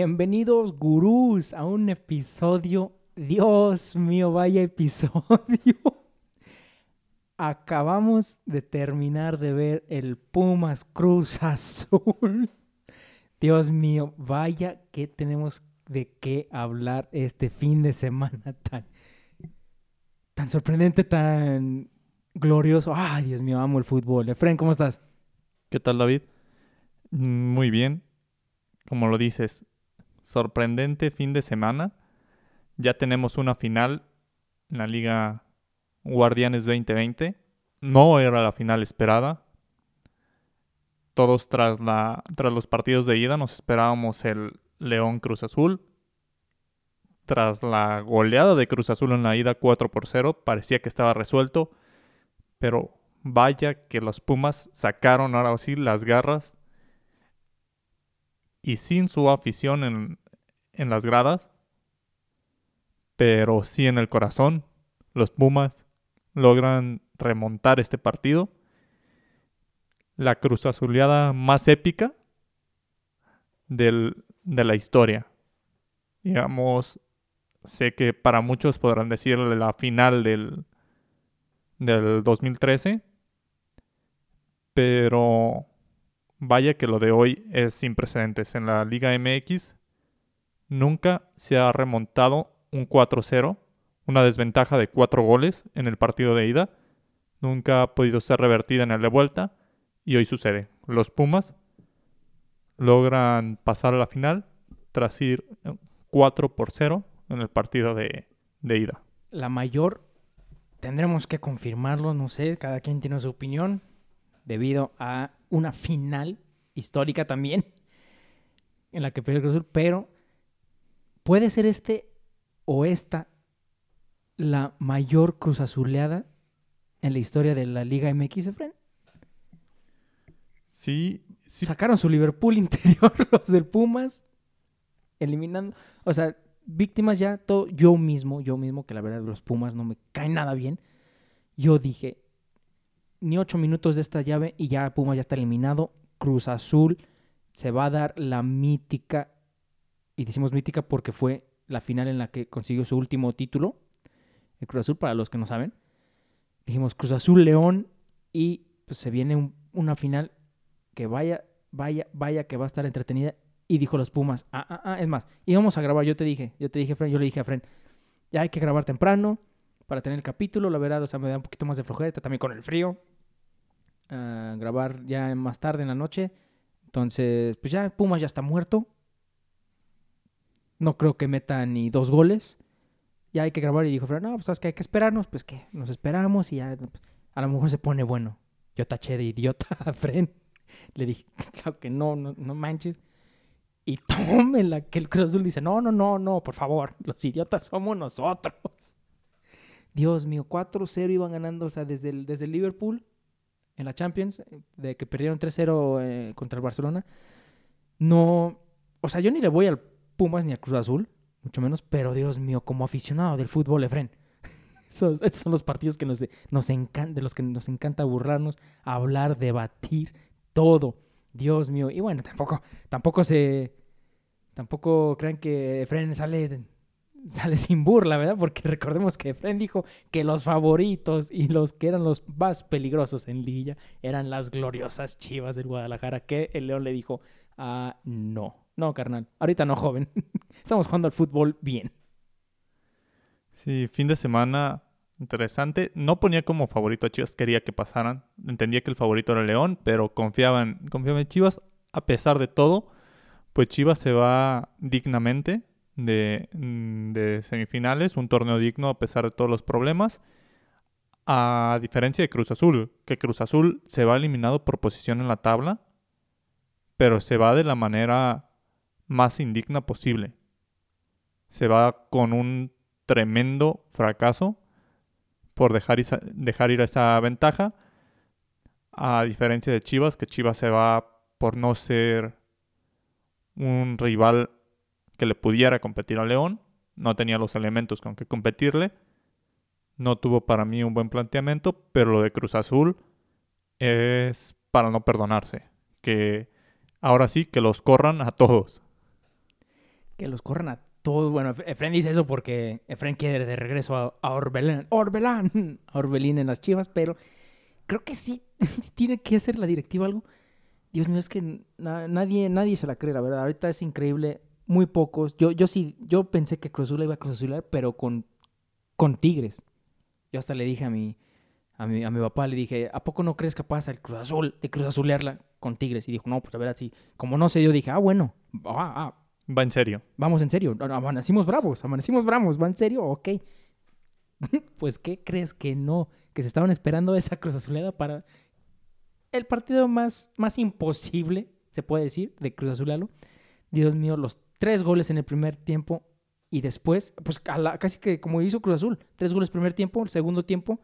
Bienvenidos, gurús, a un episodio. Dios mío, vaya episodio. Acabamos de terminar de ver el Pumas Cruz Azul. Dios mío, vaya que tenemos de qué hablar este fin de semana tan, tan sorprendente, tan glorioso. Ay, Dios mío, amo el fútbol. Efren, ¿cómo estás? ¿Qué tal, David? Muy bien. Como lo dices, sorprendente fin de semana. Ya tenemos una final en la Liga Guardianes 2020. No era la final esperada. Todos tras, la, tras los partidos de ida nos esperábamos el León Cruz Azul. Tras la goleada de Cruz Azul en la ida 4 por 0, parecía que estaba resuelto. Pero vaya que los Pumas sacaron ahora sí las garras. Y sin su afición en, en las gradas, pero sí en el corazón, los Pumas logran remontar este partido. La cruz azuleada más épica del, de la historia. Digamos, sé que para muchos podrán decirle la final del, del 2013, pero vaya que lo de hoy es sin precedentes. En la Liga MX nunca se ha remontado un 4-0, una desventaja de 4 goles en el partido de ida. Nunca ha podido ser revertida en el de vuelta y hoy sucede. Los Pumas logran pasar a la final tras ir 4 por 0 en el partido de, de ida. La mayor, tendremos que confirmarlo, no sé, cada quien tiene su opinión, debido a una final histórica también, en la que perdió el Cruz Azul, pero puede ser este o esta la mayor cruz azuleada en la historia de la Liga MX, Efren? Sí, sí. Sacaron su Liverpool interior los del Pumas, eliminando, o sea, víctimas ya, todo, yo mismo, yo mismo, que la verdad los Pumas no me caen nada bien, yo dije, ni ocho minutos de esta llave y ya Pumas ya está eliminado, Cruz Azul se va a dar la mítica, y decimos mítica porque fue la final en la que consiguió su último título, el Cruz Azul, para los que no saben. Dijimos Cruz Azul León y pues se viene una final que vaya, vaya, vaya que va a estar entretenida. Y dijo los Pumas, ah, ah, ah, es más, íbamos a grabar, yo te dije, yo te dije, Fren, yo le dije a Fren, ya hay que grabar temprano para tener el capítulo, la verdad, o sea, me da un poquito más de flojera, también con el frío. Grabar ya más tarde en la noche. Entonces, pues ya Pumas ya está muerto. No creo que meta ni dos goles. Ya hay que grabar y dijo, no, pues sabes que hay que esperarnos, pues que nos esperamos y ya pues, a lo mejor se pone bueno. Yo taché de idiota a Fren. Le dije, claro que no, no, no manches. Y tómela, que el Cruz Azul dice, no, no, no, no, por favor, los idiotas somos nosotros. Dios mío, 4-0 iban ganando, o sea, desde el, desde el Liverpool en la Champions, de que perdieron 3-0 eh, contra el Barcelona. No, o sea, yo ni le voy al Pumas ni a Cruz Azul, mucho menos, pero Dios mío, como aficionado del fútbol, Efren. estos son los partidos que nos, nos de los que nos encanta burlarnos, hablar, debatir, todo. Dios mío. Y bueno, tampoco, tampoco se. Tampoco crean que Efren sale, sale sin burla, ¿verdad? Porque recordemos que Efren dijo que los favoritos y los que eran los más peligrosos en Lilla eran las gloriosas chivas del Guadalajara, que el León le dijo, ah, no. No, carnal. Ahorita no, joven. Estamos jugando al fútbol bien. Sí, fin de semana interesante. No ponía como favorito a Chivas, quería que pasaran. Entendía que el favorito era León, pero confiaba en, confiaba en Chivas. A pesar de todo, pues Chivas se va dignamente de, mm, de semifinales. Un torneo digno a pesar de todos los problemas. A diferencia de Cruz Azul, que Cruz Azul se va eliminado por posición en la tabla, pero se va de la manera más indigna posible. Se va con un tremendo fracaso por dejar, dejar ir esa ventaja. A diferencia de Chivas, que Chivas se va por no ser un rival que le pudiera competir a León. No tenía los elementos con que competirle. No tuvo para mí un buen planteamiento, pero lo de Cruz Azul es para no perdonarse. Que ahora sí, que los corran a todos. Que los corran a todos. Bueno, Ef- Efren dice eso porque Efren quiere de regreso a, a Orbelán. Orbelín en las chivas, pero creo que sí tiene que hacer la directiva algo. Dios mío, es que na- nadie, nadie se la cree, la verdad. Ahorita es increíble. Muy pocos. Yo, yo sí, yo pensé que Cruz Azul iba a Cruz Azular, pero con, con Tigres. Yo hasta le dije a mi, a mi, a mi papá, le dije, ¿a poco no crees capaz al Cruz Azul de Cruz Azulearla con Tigres? Y dijo, no, pues la verdad sí. Como no sé, yo dije, ah, bueno, ah, ah, Va en serio. vamos en serio. Amanecimos bravos, amanecimos bravos, ¿va en serio? Ok. pues, ¿qué crees que no? Que se estaban esperando esa Cruz Azulera para el partido más, más imposible, se puede decir, de Cruz Azulalo. Dios mío, los tres goles en el primer tiempo y después, pues a la- casi que como hizo Cruz Azul, tres goles primer tiempo, el segundo tiempo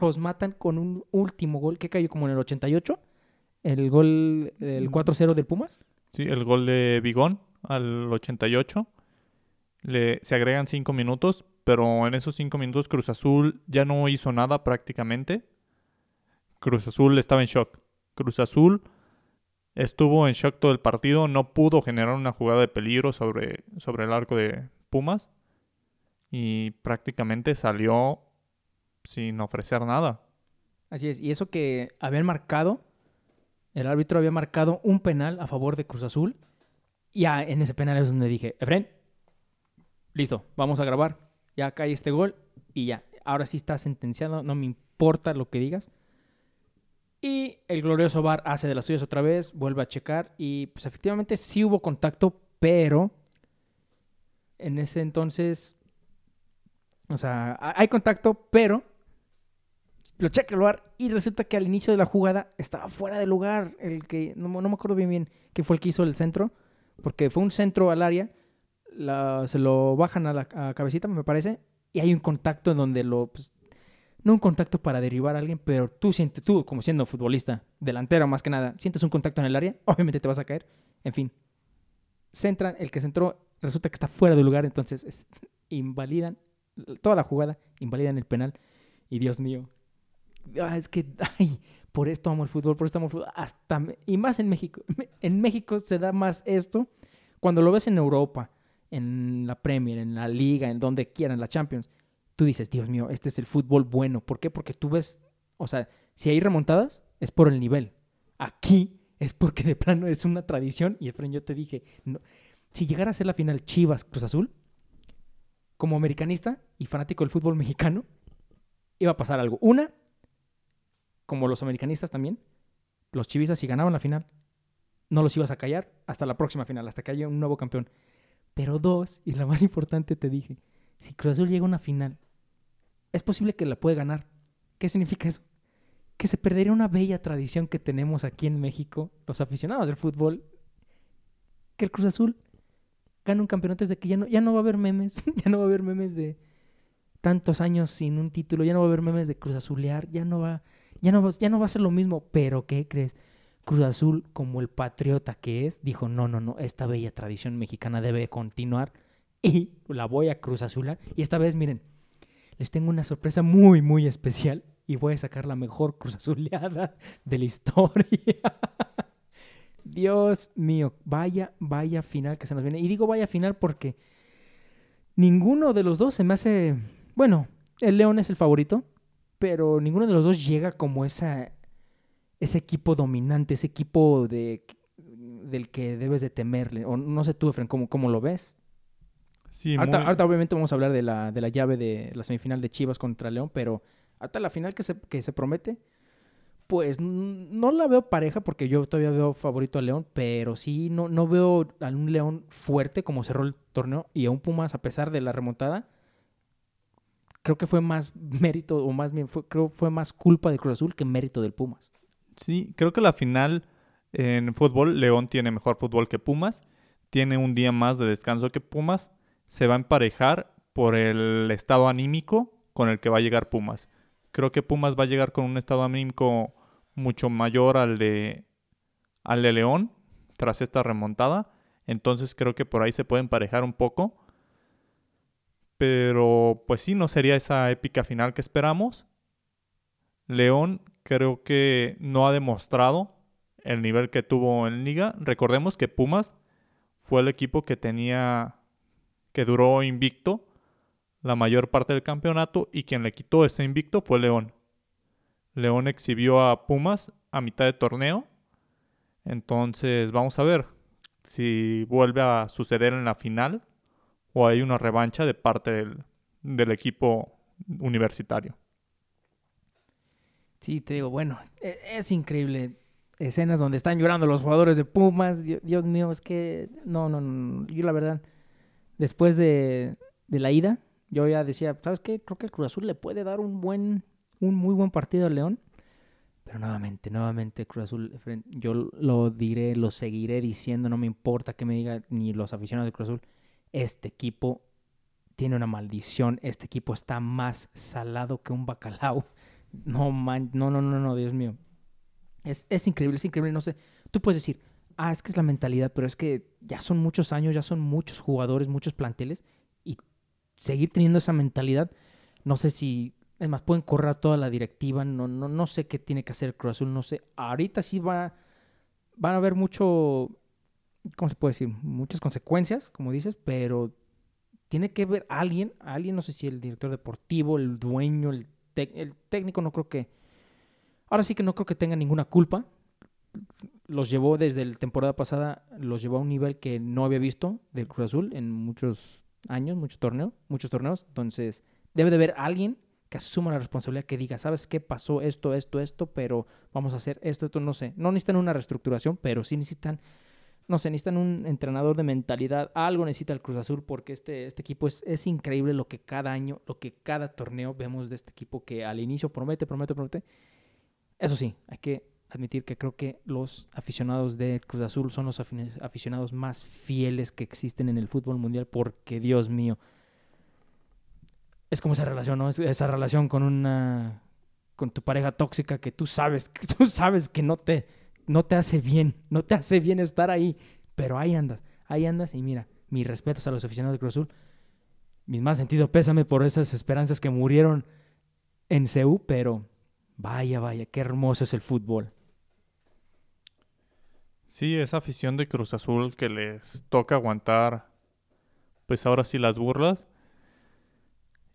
los matan con un último gol que cayó como en el 88, el gol del 4-0 del Pumas. Sí, el gol de Bigón al 88. Le, se agregan cinco minutos, pero en esos cinco minutos Cruz Azul ya no hizo nada prácticamente. Cruz Azul estaba en shock. Cruz Azul estuvo en shock todo el partido, no pudo generar una jugada de peligro sobre, sobre el arco de Pumas y prácticamente salió sin ofrecer nada. Así es, y eso que habían marcado, el árbitro había marcado un penal a favor de Cruz Azul. Y en ese penal es donde dije, Efren, listo, vamos a grabar. Ya cae este gol y ya. Ahora sí está sentenciado, no me importa lo que digas. Y el glorioso VAR hace de las suyas otra vez, vuelve a checar y pues efectivamente sí hubo contacto, pero en ese entonces, o sea, ha- hay contacto, pero lo checa el VAR y resulta que al inicio de la jugada estaba fuera de lugar el que, no, me- acuerdo bien bien qué fue el que hizo el centro, porque fue un centro al área, se lo bajan a la cabecita, me parece, y hay un contacto en donde lo, pues, no un contacto para derribar a alguien, pero tú sientes, tú como siendo futbolista, delantero más que nada, sientes un contacto en el área, obviamente te vas a caer, en fin. Centran, el que centró resulta que está fuera de lugar, entonces es- invalidan toda la jugada, invalidan el penal, y Dios mío, ah, es que, ay, por esto amo el fútbol, por esto amo el fútbol, hasta, y más en México. En México se da más esto cuando lo ves en Europa, en la Premier, en la Liga, en donde quieran, la Champions. Tú dices, Dios mío, este es el fútbol bueno. ¿Por qué? Porque tú ves, o sea, si hay remontadas, es por el nivel. Aquí es porque de plano es una tradición. Y Efraín, yo te dije, no, si llegara a ser la final Chivas Cruz Azul, como americanista y fanático del fútbol mexicano, iba a pasar algo. Una, como los americanistas también, los chivistas si ganaban la final, no los ibas a callar hasta la próxima final, hasta que haya un nuevo campeón. Pero dos, y la más importante te dije, si Cruz Azul llega a una final, es posible que la puede ganar. ¿Qué significa eso? Que se perdería una bella tradición que tenemos aquí en México, los aficionados del fútbol, que el Cruz Azul gane un campeonato desde que ya no, ya no va a haber memes, ya no va a haber memes de tantos años sin un título, ya no va a haber memes de Cruz Azulear, ya no va, ya no ya no va a ser lo mismo, pero ¿qué crees? Cruz Azul, como el patriota que es, dijo, no, no, no, esta bella tradición mexicana debe continuar y la voy a Cruz Azular. Y esta vez, miren, les tengo una sorpresa muy, muy especial y voy a sacar la mejor Cruz Azuleada de la historia. Dios mío, vaya, vaya final que se nos viene. Y digo vaya final porque ninguno de los dos se me hace... Bueno, el León es el favorito, pero ninguno de los dos llega como esa, ese equipo dominante, ese equipo de, del que debes de temerle. O no sé tú, Efren, ¿cómo, cómo lo ves? Sí, Ahorita, muy- ahorita obviamente vamos a hablar de la, de la llave de la semifinal de Chivas contra León, pero hasta la final que se, que se promete, pues no la veo pareja porque yo todavía veo favorito a León, pero sí no, no veo a un León fuerte como cerró el torneo y a un Pumas a pesar de la remontada. Creo que fue más mérito, o más bien, fue, creo fue más culpa de Cruz Azul que mérito del Pumas. Sí, creo que la final en fútbol, León tiene mejor fútbol que Pumas, tiene un día más de descanso que Pumas, se va a emparejar por el estado anímico con el que va a llegar Pumas. Creo que Pumas va a llegar con un estado anímico mucho mayor al de al de León tras esta remontada, entonces creo que por ahí se puede emparejar un poco. Pero pues sí, no sería esa épica final que esperamos. León creo que no ha demostrado el nivel que tuvo en liga. Recordemos que Pumas fue el equipo que tenía que duró invicto la mayor parte del campeonato y quien le quitó ese invicto fue León. León exhibió a Pumas a mitad de torneo. Entonces vamos a ver si vuelve a suceder en la final o hay una revancha de parte del, equipo universitario. Sí, te digo, bueno, e, es, increíble. Escenas donde están llorando los jugadores de Pumas. Dios, mío, es que no, no, no. Yo la verdad, después de, de la ida, yo ya decía, ¿sabes qué? Creo que el Cruz Azul le puede dar un buen, un muy buen partido al León. Pero nuevamente, nuevamente Cruz Azul, yo lo diré, lo seguiré diciendo, no me importa que me digan ni los aficionados de Cruz Azul. Este equipo tiene una maldición, este equipo está más salado que un bacalao. No, man, no, no, no, no, Dios mío. Es, es increíble, es increíble, no sé. Tú puedes decir, ah, es que es la mentalidad, pero es que ya son muchos años, ya son muchos jugadores, muchos planteles, y seguir teniendo esa mentalidad, no sé si es más, pueden correr toda la directiva. No, no, no sé qué tiene que hacer Cruz Azul. No sé. Ahorita sí va, van a haber mucho. ¿Cómo se puede decir? Muchas consecuencias, como dices, pero tiene que ver alguien, alguien, no sé si el director deportivo, el dueño, el, el técnico, no creo que. Ahora sí que no creo que tenga ninguna culpa. Los llevó desde la temporada pasada, los llevó a un nivel que no había visto del Cruz Azul en muchos años, muchos torneos, muchos torneos. Entonces, debe de haber alguien que asuma la responsabilidad, que diga, ¿sabes qué pasó esto, esto, esto? Pero vamos a hacer esto, esto, no sé. No necesitan una reestructuración, pero sí necesitan, no sé, necesitan un entrenador de mentalidad. Algo necesita el Cruz Azul porque este, este equipo es, es increíble lo que cada año, lo que cada torneo vemos de este equipo que al inicio promete, promete, promete. Eso sí, hay que admitir que creo que los aficionados de Cruz Azul son los aficionados más fieles que existen en el fútbol mundial porque, Dios mío, es como esa relación, ¿no? esa relación con una con tu pareja tóxica que tú sabes, que tú sabes que no te no te hace bien, no te hace bien estar ahí, pero ahí andas, ahí andas y mira, mis respetos a los aficionados de Cruz Azul. Mi más sentido pésame por esas esperanzas que murieron en CEU, pero vaya, vaya, qué hermoso es el fútbol. Sí, esa afición de Cruz Azul que les toca aguantar, pues ahora sí las burlas,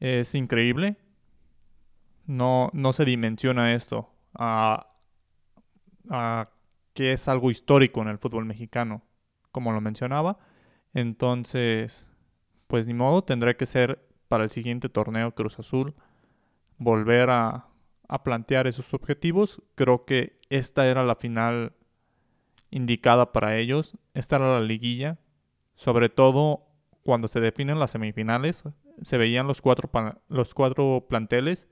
es increíble. No, no se dimensiona esto a, que es algo histórico en el fútbol mexicano, como lo mencionaba. Entonces, pues ni modo, tendrá que ser para el siguiente torneo Cruz Azul volver a, a plantear esos objetivos. Creo que esta era la final indicada para ellos. Esta era la liguilla. Sobre todo cuando se definen las semifinales se veían los cuatro, los cuatro planteles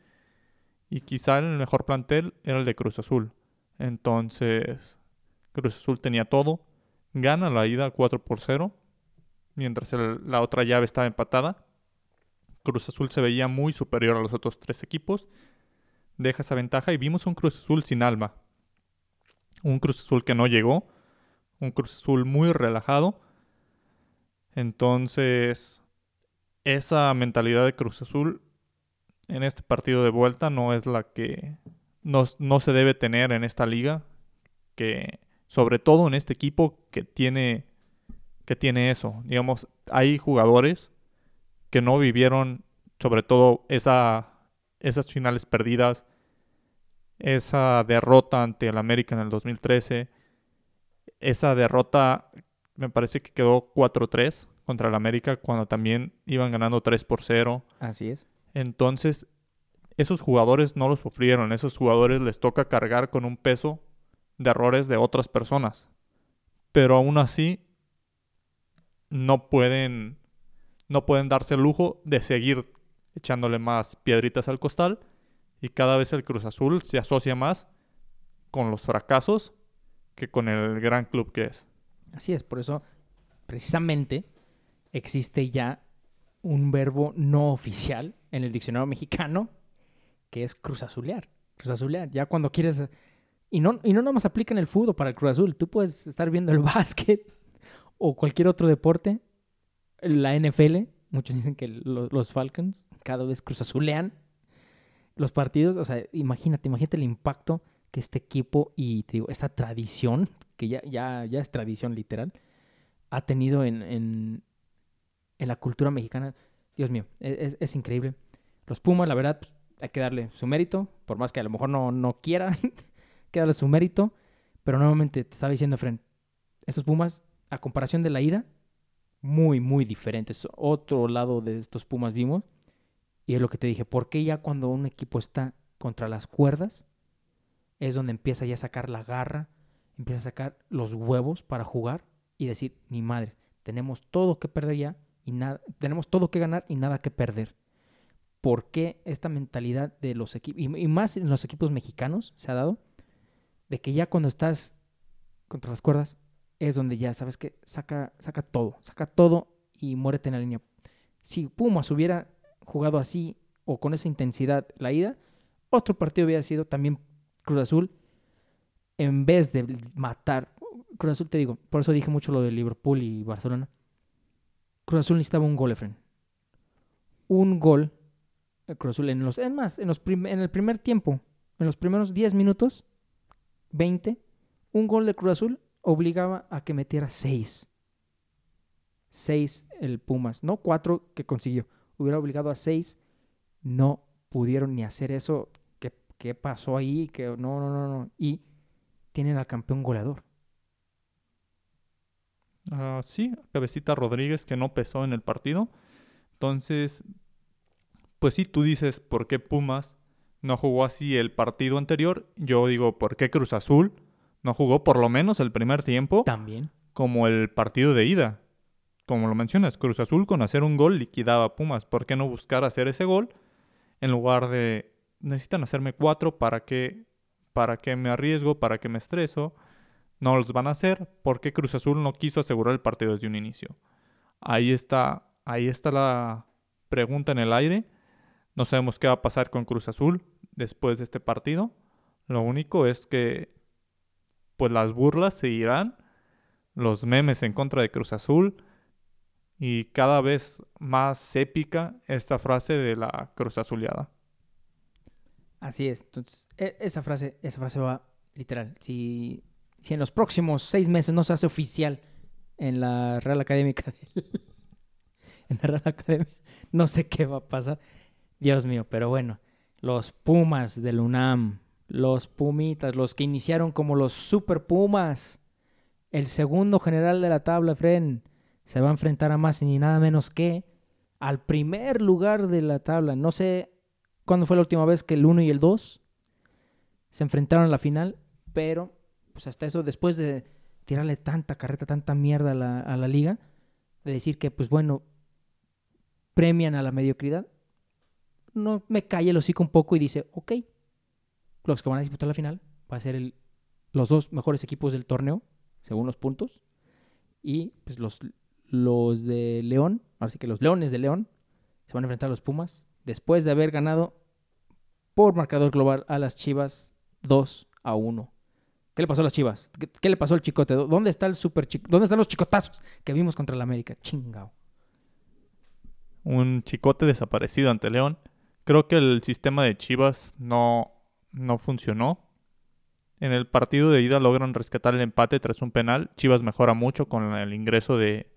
y quizá el mejor plantel era el de Cruz Azul. Entonces, Cruz Azul tenía todo, gana la ida 4 por 0, mientras la otra llave estaba empatada. Cruz Azul se veía muy superior a los otros tres equipos, deja esa ventaja y vimos un Cruz Azul sin alma. Un Cruz Azul que no llegó, un Cruz Azul muy relajado. Entonces, esa mentalidad de Cruz Azul en este partido de vuelta no es la que no, no, se debe tener en esta liga, que sobre todo en este equipo que tiene, que tiene eso. Digamos, hay jugadores que no vivieron sobre todo esa, esas finales perdidas, esa derrota ante el América en el 2013, esa derrota me parece que quedó 4-3 contra el América cuando también iban ganando 3 por 0. Así es. Entonces, esos jugadores no los sufrieron, esos jugadores les toca cargar con un peso de errores de otras personas. Pero aún así no pueden no pueden darse el lujo de seguir echándole más piedritas al costal y cada vez el Cruz Azul se asocia más con los fracasos que con el gran club que es. Así es, por eso precisamente existe ya un verbo no oficial en el diccionario mexicano que es cruzazulear. Cruzazulear. Ya cuando quieres. Y no, y no nada más aplica en el fútbol para el Cruz Azul. Tú puedes estar viendo el básquet o cualquier otro deporte. La NFL. Muchos dicen que los, Falcons cada vez cruzazulean los partidos. O sea, imagínate, imagínate el impacto que este equipo y te digo, esta tradición, que ya, ya, ya es tradición literal, ha tenido en, en la cultura mexicana, Dios mío, e-, es, es increíble. Los Pumas, la verdad, pues, hay que darle su mérito, por más que a lo mejor no, no quiera, hay que darle su mérito. Pero nuevamente te estaba diciendo, Fren, estos Pumas, a comparación de la ida, muy, muy diferentes. Otro lado de estos Pumas vimos. Y es lo que te dije, ¿por qué ya cuando un equipo está contra las cuerdas, es donde empieza ya a sacar la garra, empieza a sacar los huevos para jugar y decir, ni madre, tenemos todo que perder ya y nada, tenemos todo que ganar y nada que perder. ¿Por qué esta mentalidad de los equipos, y, más en los equipos mexicanos se ha dado, de que ya cuando estás contra las cuerdas, es donde ya sabes que saca, saca todo, saca todo y muérete en la línea. Si Pumas hubiera jugado así o con esa intensidad la ida, otro partido hubiera sido también Cruz Azul. En vez de matar, Cruz Azul te digo, por eso dije mucho lo de Liverpool y Barcelona. Cruz Azul necesitaba un gol, Efren. Un gol. Eh, Cruz Azul en los, es más, en, los en el primer tiempo, en los primeros 10 minutos, 20, un gol de Cruz Azul obligaba a que metiera 6. 6 el Pumas, no 4 que consiguió. Hubiera obligado a 6. No pudieron ni hacer eso. ¿Qué, qué pasó ahí? Que no, no, no, no. Y tienen al campeón goleador. Ah, sí, Cabecita Rodríguez que no pesó en el partido. Entonces, pues sí, tú dices, ¿por qué Pumas no jugó así el partido anterior? Yo digo, ¿por qué Cruz Azul no jugó por lo menos el primer tiempo? También. Como el partido de ida. Como lo mencionas, Cruz Azul con hacer un gol liquidaba a Pumas. ¿Por qué no buscar hacer ese gol en lugar de necesitan hacerme cuatro para que para que me arriesgo, para que me estreso? no los van a hacer porque Cruz Azul no quiso asegurar el partido desde un inicio. Ahí está, ahí está la pregunta en el aire. No sabemos qué va a pasar con Cruz Azul después de este partido. Lo único es que pues las burlas seguirán, los memes en contra de Cruz Azul y cada vez más épica esta frase de la Cruz Azuleada. Así es. Entonces, e, esa frase, esa frase va literal. Si si en los próximos seis meses no se hace oficial en la Real Académica, en la Real Academia, no sé qué va a pasar. Dios mío, pero bueno, los Pumas del UNAM, los Pumitas, los que iniciaron como los Super Pumas, el segundo general de la tabla, Fren, se va a enfrentar a más ni nada menos que al primer lugar de la tabla. No sé cuándo fue la última vez que el 1 y el 2 se enfrentaron a la final, pero pues hasta eso, después de tirarle tanta carreta, tanta mierda a la, liga, de decir que, pues bueno, premian a la mediocridad, no me calle el hocico un poco y dice, ok, los que van a disputar la final va a ser el, los dos mejores equipos del torneo, según los puntos, y pues los, los de León, así que los Leones de León, se van a enfrentar a los Pumas, después de haber ganado por marcador global a las Chivas 2 a 1. ¿Qué le pasó a las Chivas? ¿Qué, le pasó al chicote? ¿Dónde está el super ¿Dónde están los chicotazos que vimos contra el América? Chingao. Un chicote desaparecido ante León. Creo que el sistema de Chivas no, no funcionó. En el partido de ida logran rescatar el empate tras un penal. Chivas mejora mucho con el ingreso de,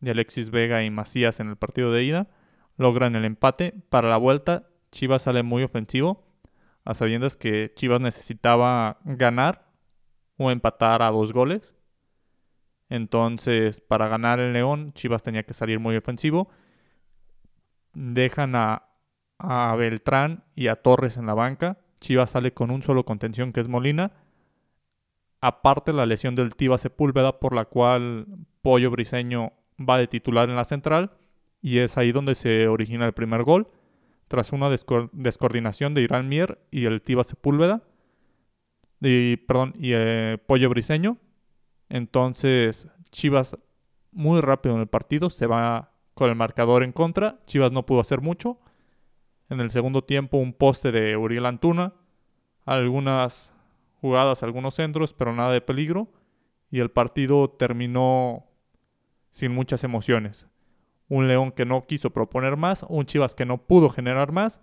de Alexis Vega y Macías en el partido de ida. Logran el empate. Para la vuelta, Chivas sale muy ofensivo. A sabiendas que Chivas necesitaba ganar o empatar a dos goles. Entonces, para ganar el León, Chivas tenía que salir muy ofensivo. Dejan a, Beltrán y a Torres en la banca. Chivas sale con un solo contención que es Molina. Aparte la lesión del Tiva Sepúlveda por la cual Pollo Briseño va de titular en la central. Y es ahí donde se origina el primer gol. Tras una descoordinación de Irán Mier y el Tiva Sepúlveda y, perdón, y eh, Pollo Briseño. Entonces, Chivas muy rápido en el partido, se va con el marcador en contra. Chivas no pudo hacer mucho. En el segundo tiempo, un poste de Uriel Antuna, algunas jugadas, algunos centros, pero nada de peligro. Y el partido terminó sin muchas emociones. Un León que no quiso proponer más, un Chivas que no pudo generar más.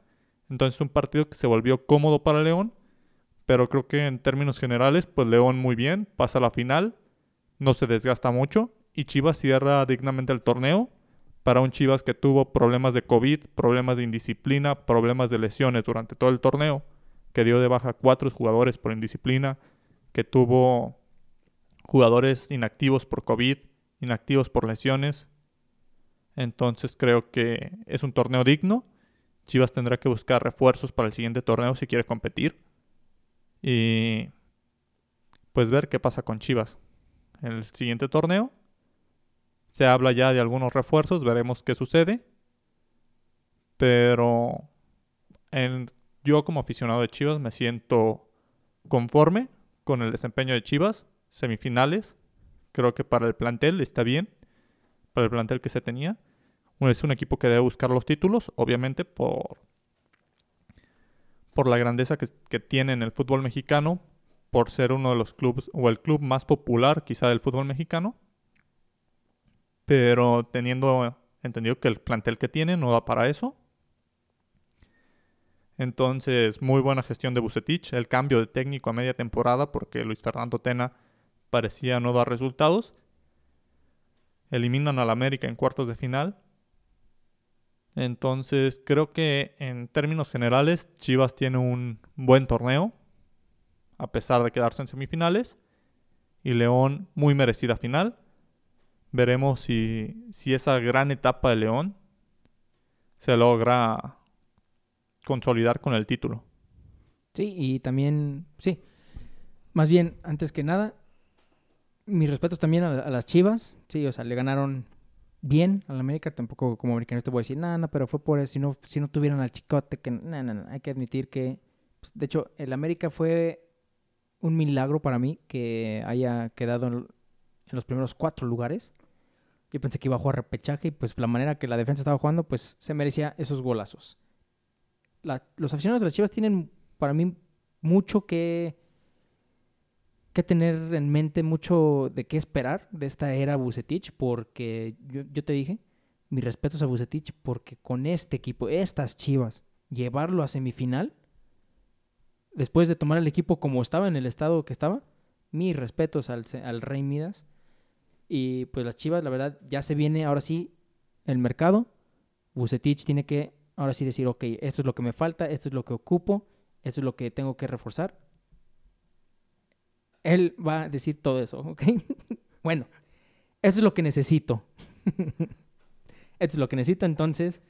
Entonces un partido que se volvió cómodo para León pero creo que en términos generales, pues León muy bien, pasa a la final, no se desgasta mucho y Chivas cierra dignamente el torneo para un Chivas que tuvo problemas de COVID, problemas de indisciplina, problemas de lesiones durante todo el torneo, que dio de baja cuatro jugadores por indisciplina, que tuvo jugadores inactivos por COVID, inactivos por lesiones. Entonces creo que es un torneo digno. Chivas tendrá que buscar refuerzos para el siguiente torneo si quiere competir. Y pues ver qué pasa con Chivas en el siguiente torneo se habla ya de algunos refuerzos, veremos qué sucede. Pero yo como aficionado de Chivas me siento conforme con el desempeño de Chivas. Semifinales. Creo que para el plantel está bien. Para el plantel que se tenía. Es un equipo que debe buscar los títulos, obviamente por, por la grandeza que, que tiene en el fútbol mexicano, por ser uno de los clubes o el club más popular quizá del fútbol mexicano pero teniendo entendido que el plantel que tiene no da para eso. Entonces, muy buena gestión de Bucetich, el cambio de técnico a media temporada porque Luis Fernando Tena parecía no dar resultados. Eliminan al América en cuartos de final. Entonces, creo que en términos generales, Chivas tiene un buen torneo, a pesar de quedarse en semifinales. Y León, muy merecida final. Veremos si, si esa gran etapa de León se logra consolidar con el título. Sí, y también, sí. Más bien, antes que nada, mis respetos también a, las Chivas. Sí, o sea, le ganaron bien al América. Tampoco como americano te voy a decir, nada, no, pero fue por eso. Si no, si no tuvieron al chicote, que nada, nada, hay que admitir que. Pues, de hecho, el América fue un milagro para mí que haya quedado en los primeros cuatro lugares. Yo pensé que iba a jugar repechaje y pues la manera que la defensa estaba jugando, pues se merecía esos golazos. los aficionados de las Chivas tienen para mí mucho que, que tener en mente, mucho de qué esperar de esta era Bucetich, porque yo, te dije, mis respetos a Bucetich, porque con este equipo, estas Chivas, llevarlo a semifinal, después de tomar el equipo como estaba en el estado que estaba, mis respetos al, al Rey Midas y pues las Chivas, la verdad, ya se viene ahora sí el mercado. Bucetich tiene que ahora sí decir, ok, esto es lo que me falta, esto es lo que ocupo, esto es lo que tengo que reforzar. Él va a decir todo eso, ¿ok? bueno, eso es lo que necesito. esto es lo que necesito, entonces,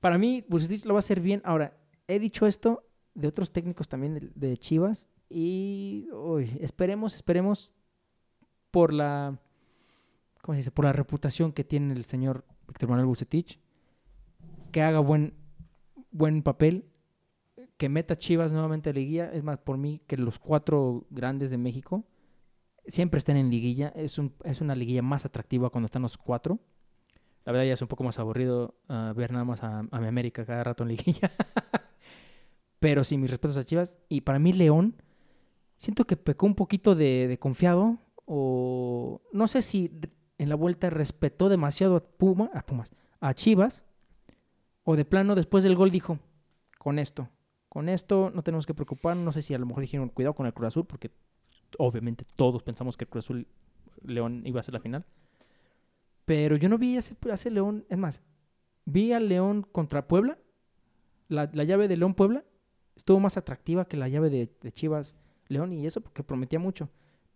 para mí, Bucetich lo va a hacer bien. Ahora, he dicho esto de otros técnicos también de, Chivas y esperemos, esperemos por la, ¿cómo se dice? Por la reputación que tiene el señor Víctor Manuel Bucetich, que haga buen, buen papel, que meta Chivas nuevamente a liguilla. Es más, por mí, que los cuatro grandes de México siempre estén en liguilla. Es, un, es una liguilla más atractiva cuando están los cuatro. La verdad ya es un poco más aburrido ah, ver nada más a, mi América cada rato en liguilla. Pero sí, mis respetos a Chivas. Y para mí León, siento que pecó un poquito de, de confiado o no sé si en la vuelta respetó demasiado a, Puma, a Pumas, a Chivas, o de plano después del gol dijo, con esto, con esto no tenemos que preocuparnos, no sé si a lo mejor dijeron cuidado con el Cruz Azul, porque obviamente todos pensamos que el Cruz Azul León iba a ser la final, pero yo no vi a ese, León, es más, vi al León contra Puebla, la, llave de León Puebla estuvo más atractiva que la llave de, de Chivas León y eso porque prometía mucho.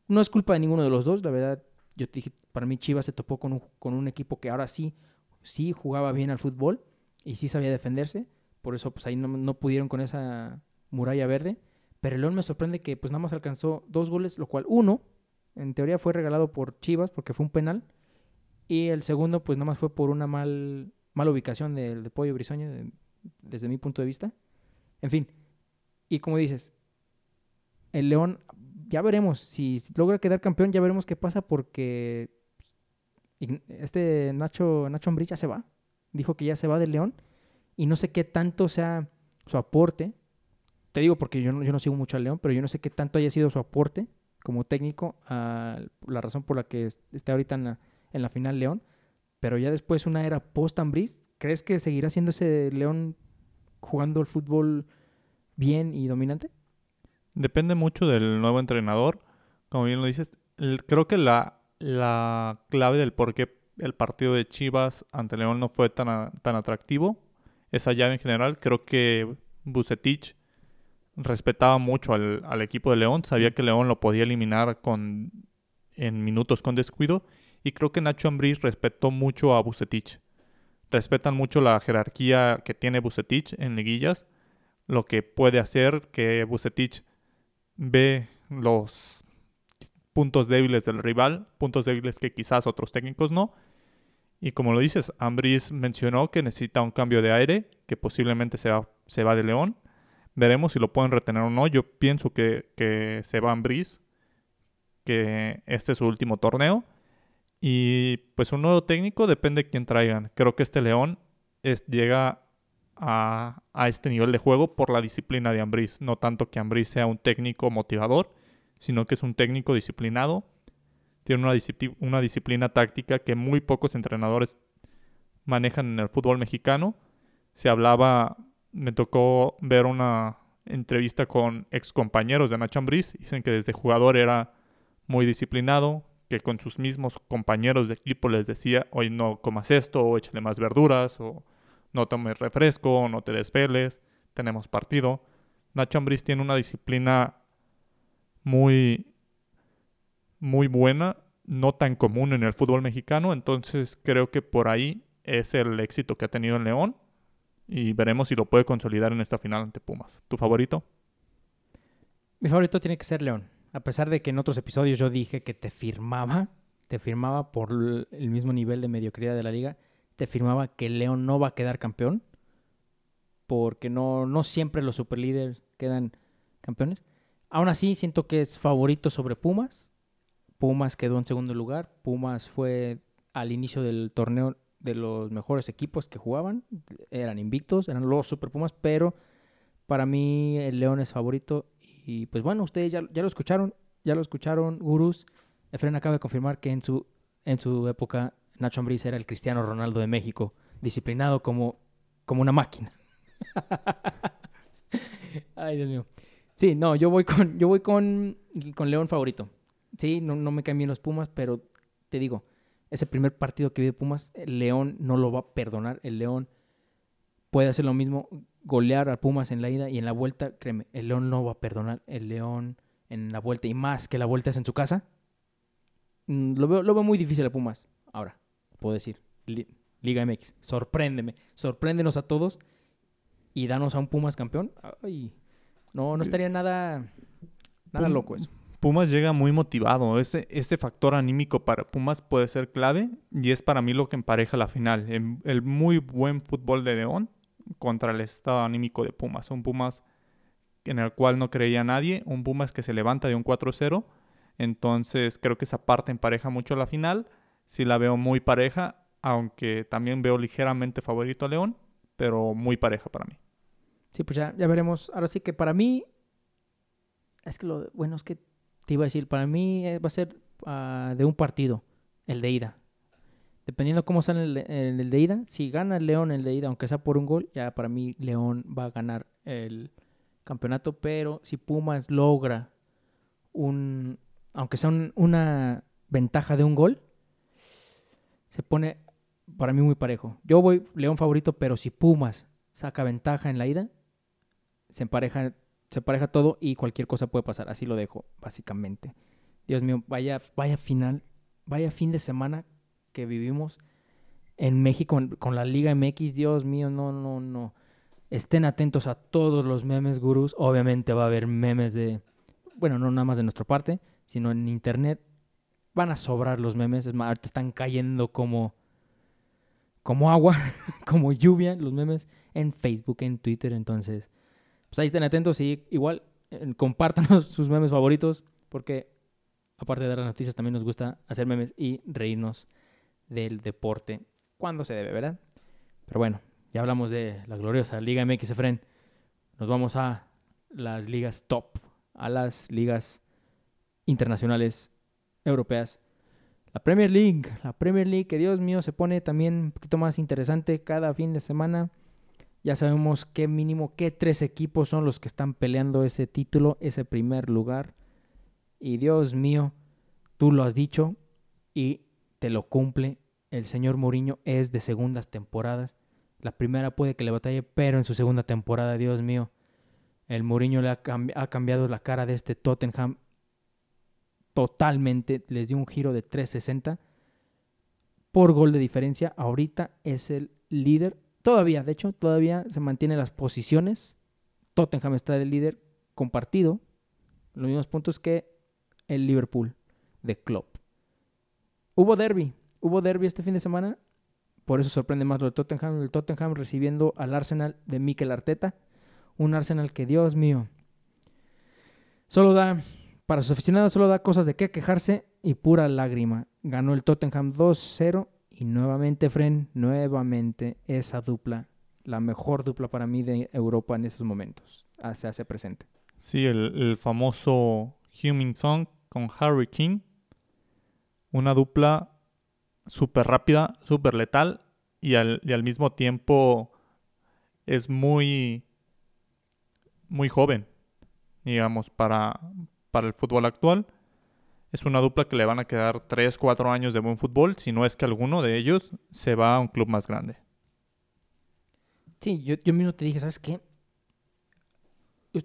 No es culpa de ninguno de los dos, la verdad. Yo te dije, para mí Chivas se topó con un, con un equipo que ahora sí, sí jugaba bien al fútbol y sí sabía defenderse. Por eso, pues ahí no, pudieron con esa muralla verde. Pero el León me sorprende que pues nada más alcanzó dos goles, lo cual uno, en teoría fue regalado por Chivas porque fue un penal. Y el segundo, pues nada más fue por una mal, mala ubicación del de Pollo Brisoño, desde mi punto de vista. En fin. Y como dices, el León ya veremos. Si logra quedar campeón, ya veremos qué pasa porque este Nacho, Nacho ya se va. Dijo que ya se va del León. Y no sé qué tanto sea su aporte. Te digo porque yo no, yo no sigo mucho al León, pero yo no sé qué tanto haya sido su aporte como técnico a la razón por la que esté ahorita en la, en la final León. Pero ya después una era post-Ambriz, ¿crees que seguirá siendo ese León jugando el fútbol bien y dominante? Depende mucho del nuevo entrenador. Como bien lo dices, creo que la, la clave del por qué el partido de Chivas ante León no fue tan, tan atractivo. Esa llave en general, creo que Bucetich respetaba mucho al, al, equipo de León, sabía que León lo podía eliminar con, en minutos con descuido y creo que Nacho Ambriz respetó mucho a Bucetich. Respetan mucho la jerarquía que tiene Bucetich en liguillas, lo que puede hacer que Bucetich ve los puntos débiles del rival, puntos débiles que quizás otros técnicos no. Y como lo dices, Ambriz mencionó que necesita un cambio de aire, que posiblemente se va, se va de León. Veremos si lo pueden retener o no. Yo pienso que, que se va Ambriz, que este es su último torneo. Y pues un nuevo técnico depende de quién traigan. Creo que este León es, llega a, a, este nivel de juego por la disciplina de Ambriz. No tanto que Ambriz sea un técnico motivador, sino que es un técnico disciplinado. Tiene una, disciplina táctica que muy pocos entrenadores manejan en el fútbol mexicano. Se hablaba, me tocó ver una entrevista con ex compañeros de Nacho Ambriz. Dicen que desde jugador era muy disciplinado, que con sus mismos compañeros de equipo les decía, hoy no comas esto, o échale más verduras, o no tomes refresco, o no te despeles, tenemos partido. Nacho Ambriz tiene una disciplina muy, muy buena, no tan común en el fútbol mexicano, entonces creo que por ahí es el éxito que ha tenido en León y veremos si lo puede consolidar en esta final ante Pumas. ¿Tu favorito? Mi favorito tiene que ser León a pesar de que en otros episodios yo dije que te firmaba, te firmaba por el mismo nivel de mediocridad de la liga, te firmaba que León no va a quedar campeón, porque no, no siempre los superlíderes quedan campeones. Aún así, siento que es favorito sobre Pumas. Pumas quedó en segundo lugar. Pumas fue al inicio del torneo de los mejores equipos que jugaban. Eran invictos, eran los Super Pumas, pero para mí el León es favorito y pues bueno, ustedes ya, ya lo escucharon, ya lo escucharon, gurús. Efren acaba de confirmar que en su, en su época Nacho Ambriz era el Cristiano Ronaldo de México, disciplinado como, como una máquina. Ay, Dios mío. Sí, no, yo voy con, yo voy con, con León favorito. Sí, no, no me caen bien los Pumas, pero te digo, ese primer partido que vive Pumas, el León no lo va a perdonar. El León puede hacer lo mismo golear a Pumas en la ida y en la vuelta, créeme, el León no va a perdonar. El León en la vuelta y más que la vuelta es en su casa. Mm, lo veo, lo veo muy difícil a Pumas. Ahora, puedo decir, Liga MX, sorpréndeme, sorpréndenos a todos y danos a un Pumas campeón. Ay, no, no estaría nada, nada loco eso. Pumas llega muy motivado. Ese, ese factor anímico para Pumas puede ser clave y es para mí lo que empareja la final. el muy buen fútbol de León contra el estado anímico de Pumas. Un Pumas en el cual no creía nadie, un Pumas que se levanta de un 4-0. Entonces creo que esa parte empareja mucho la final. Sí la veo muy pareja, aunque también veo ligeramente favorito a León, pero muy pareja para mí. Sí, pues ya, ya veremos. Ahora sí que para mí, es que lo bueno es que iba a decir, para mí eh, va a ser ah, de un partido, el de ida dependiendo cómo sale el, el, de ida, si gana el León el de ida, aunque sea por un gol, ya para mí León va a ganar el campeonato, pero si Pumas logra un, aunque sea una ventaja de un gol, se pone para mí muy parejo. Yo voy León favorito, pero si Pumas saca ventaja en la ida, se empareja, se empareja todo y cualquier cosa puede pasar. Así lo dejo, básicamente. Dios mío, vaya, vaya final, vaya fin de semana que vivimos en México con la Liga MX, Dios mío, no, no, no. Estén atentos a todos los memes, gurús. Obviamente va a haber memes de, bueno, no nada más de nuestra parte, sino en internet. Van a sobrar los memes, es más, ahorita están cayendo como, como agua, como lluvia, los memes en Facebook, en Twitter. Entonces, pues ahí estén atentos y igual eh, compartan sus memes favoritos, porque aparte de dar las noticias, también nos gusta hacer memes y reírnos del deporte cuando se debe, ¿verdad? Pero bueno, ya hablamos de la gloriosa Liga MX Efren. Nos vamos a las ligas top, a las ligas internacionales europeas. La Premier League, la Premier League, que Dios mío se pone también un poquito más interesante cada fin de semana. Ya sabemos qué mínimo, qué tres equipos son los que están peleando ese título, ese primer lugar. Y Dios mío, tú lo has dicho y te lo cumple el señor Mourinho es de segundas temporadas. La primera puede que le batalle, pero en su segunda temporada, Dios mío, el Mourinho le ha, ha cambiado la cara de este Tottenham totalmente. Les dio un giro de 360 por gol de diferencia. Ahorita es el líder. Todavía, de hecho, todavía se mantiene las posiciones. Tottenham está de líder compartido. Los mismos puntos que el Liverpool de Klopp. Hubo derby. Hubo derby este fin de semana. Por eso sorprende más lo de Tottenham. El Tottenham recibiendo al Arsenal de Mikel Arteta. Un Arsenal que, Dios mío, solo da, para sus aficionados, solo da cosas de qué quejarse y pura lágrima. Ganó el Tottenham 2-0 y nuevamente, Fren, nuevamente esa dupla, la mejor dupla para mí de Europa en estos momentos, ah, se hace presente. Sí, el, famoso Heung-Min Song con Harry King. Una dupla súper rápida, súper letal y al, y al mismo tiempo es muy, muy joven, digamos, para, para el fútbol actual. Es una dupla que le van a quedar 3, 4 años de buen fútbol, si no es que alguno de ellos se va a un club más grande. Sí, yo, yo mismo te dije, ¿sabes qué?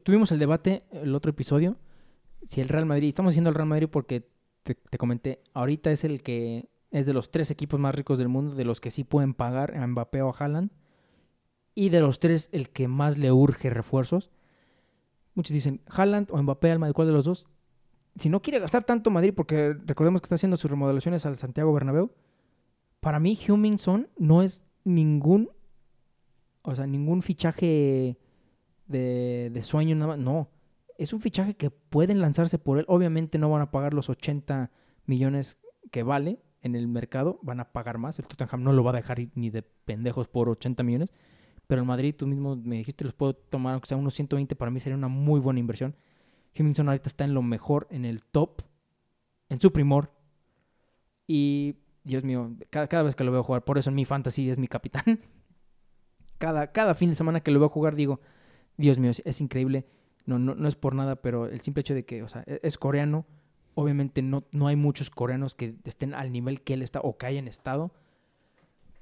Tuvimos el debate el otro episodio. Si el Real Madrid, estamos diciendo el Real Madrid porque te, comenté, ahorita es el que es de los tres equipos más ricos del mundo, de los que sí pueden pagar a Mbappé o a Haaland. Y de los tres, el que más le urge refuerzos. Muchos dicen, Haaland o Mbappé al Madrid, ¿cuál de los dos? Si no quiere gastar tanto Madrid, porque recordemos que está haciendo sus remodelaciones al Santiago Bernabéu, para mí Heung-Min Son no es ningún, o sea, ningún fichaje de, de sueño, nada más. No, es un fichaje que pueden lanzarse por él. Obviamente no van a pagar los 80 millones que vale en el mercado, van a pagar más. El Tottenham no lo va a dejar ni de pendejos por 80 millones. Pero el Madrid, tú mismo me dijiste, los puedo tomar, aunque sea unos 120, para mí sería una muy buena inversión. Jiminson ahorita está en lo mejor, en el top, en su primor. Y, Dios mío, cada, cada vez que lo veo jugar, por eso en mi fantasy es mi capitán. Cada, cada fin de semana que lo veo jugar, digo, Dios mío, es, es increíble. No, no, no es por nada, pero el simple hecho de que, o sea, es, es coreano. Obviamente no, no hay muchos coreanos que estén al nivel que él está o que hayan estado.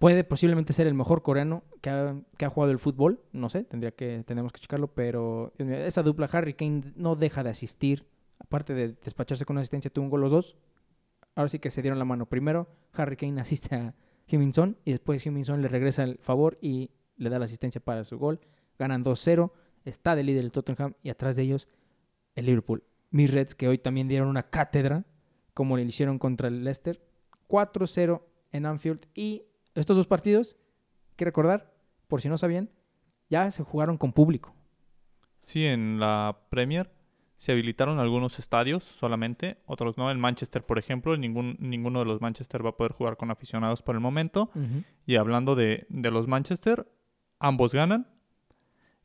Puede posiblemente ser el mejor coreano que ha, jugado el fútbol. No sé, tendría que, tenemos que checarlo. Pero esa dupla Harry Kane no deja de asistir. Aparte de despacharse con una asistencia, tuvo un gol los dos. Ahora sí que se dieron la mano. Primero, Harry Kane asiste a Heung-Min Son y después Heung-Min Son le regresa el favor y le da la asistencia para su gol. Ganan 2-0. Está de líder el Tottenham y atrás de ellos el Liverpool. Mis Reds que hoy también dieron una cátedra como le hicieron contra el Leicester. 4-0 en Anfield y estos dos partidos, hay que recordar, por si no sabían, ya se jugaron con público. Sí, en la Premier se habilitaron algunos estadios solamente, otros no. En Manchester, por ejemplo, ningún, ninguno de los Manchester va a poder jugar con aficionados por el momento. Y hablando de, de los Manchester, ambos ganan.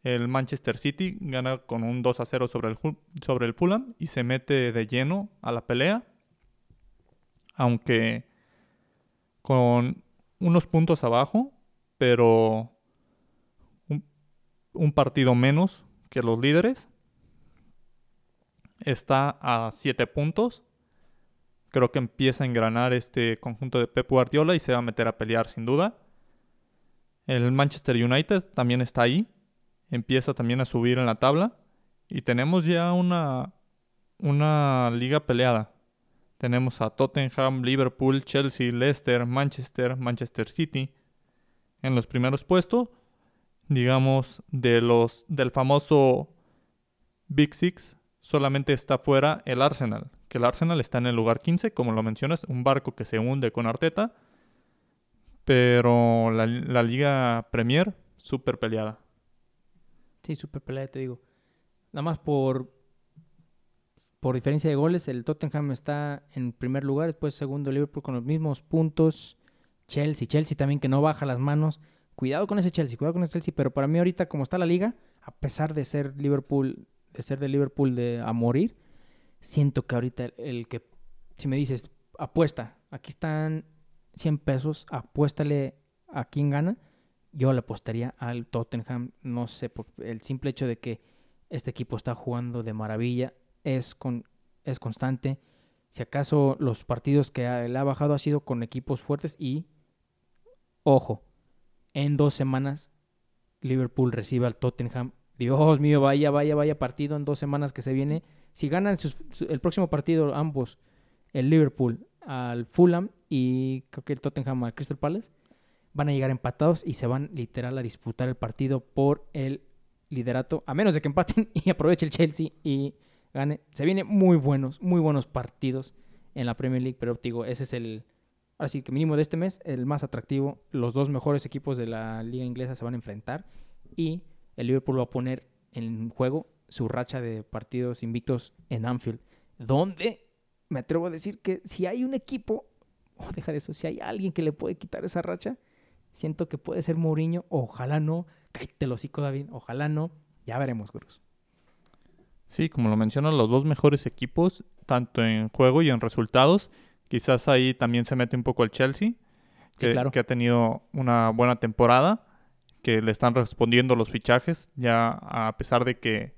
El Manchester City gana con un 2 a 0 sobre el, sobre el Fulham y se mete de lleno a la pelea. Aunque con unos puntos abajo, pero un, partido menos que los líderes. Está a 7 puntos. Creo que empieza a engranar este conjunto de Pep Guardiola y se va a meter a pelear sin duda. El Manchester United también está ahí. Empieza también a subir en la tabla. Y tenemos ya una, una liga peleada. Tenemos a Tottenham, Liverpool, Chelsea, Leicester, Manchester, Manchester City en los primeros puestos. Digamos, de los del famoso Big Six, solamente está fuera el Arsenal. Que el Arsenal está en el lugar 15, como lo mencionas, un barco que se hunde con Arteta. Pero la, la Liga Premier, súper peleada. Sí, súper pelea, te digo. Nada más por, por diferencia de goles, el Tottenham está en primer lugar, después segundo Liverpool con los mismos puntos. Chelsea, Chelsea también que no baja las manos. Cuidado con ese Chelsea, cuidado con ese Chelsea, pero para mí ahorita como está la liga, a pesar de ser Liverpool, de ser de Liverpool de a morir, siento que ahorita el, el que si me dices, apuesta, aquí están 100 pesos, apuéstale a quién gana yo le apostaría al Tottenham, no sé, por el simple hecho de que este equipo está jugando de maravilla, es, con, es constante. Si acaso los partidos que le ha bajado ha sido con equipos fuertes y Ojo, en dos semanas Liverpool recibe al Tottenham. Dios mío, vaya, vaya, vaya partido en dos semanas que se viene. Si ganan el próximo partido ambos, el Liverpool al Fulham y creo que el Tottenham al Crystal Palace, van a llegar empatados y se van literal a disputar el partido por el liderato, a menos de que empaten y aproveche el Chelsea y gane. Se vienen muy buenos, muy buenos partidos en la Premier League, pero digo, ese es el, ahora sí que mínimo de este mes, el más atractivo. Los dos mejores equipos de la liga inglesa se van a enfrentar y el Liverpool va a poner en juego su racha de partidos invictos en Anfield, donde me atrevo a decir que si hay un equipo, o deja de eso, si hay alguien que le puede quitar esa racha, siento que puede ser Mourinho, ojalá no, cállate el hocico David, ojalá no, ya veremos, Gurús. Sí, como lo mencionas, los dos mejores equipos, tanto en juego y en resultados. Quizás ahí también se mete un poco el Chelsea, que, claro. que ha tenido una buena temporada, que le están respondiendo los fichajes, ya a pesar de que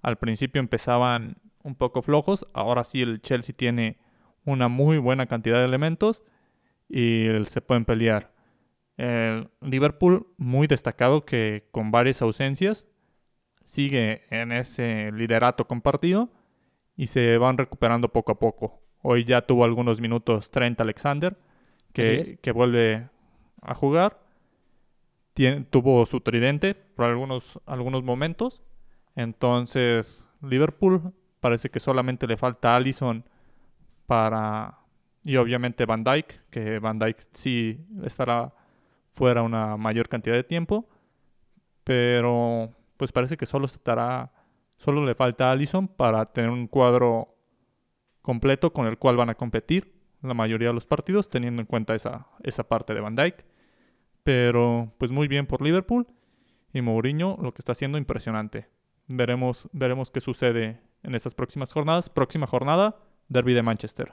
al principio empezaban un poco flojos, ahora sí el Chelsea tiene una muy buena cantidad de elementos y se pueden pelear. El Liverpool, muy destacado que con varias ausencias, sigue en ese liderato compartido y se van recuperando poco a poco. Hoy ya tuvo algunos minutos Trent Alexander, Así que, que vuelve a jugar. Tien- tuvo su tridente por algunos, algunos momentos. Entonces, Liverpool parece que solamente le falta Allison para... Y obviamente Van Dyke, que Van Dyke sí estará fuera una mayor cantidad de tiempo. Pero pues parece que solo estará... Solo le falta Allison para tener un cuadro completo con el cual van a competir la mayoría de los partidos, teniendo en cuenta esa, esa parte de Van Dyke. Pero pues muy bien por Liverpool. Y Mourinho lo que está haciendo impresionante. Veremos, veremos qué sucede en estas próximas jornadas. Próxima jornada, Derby de Manchester.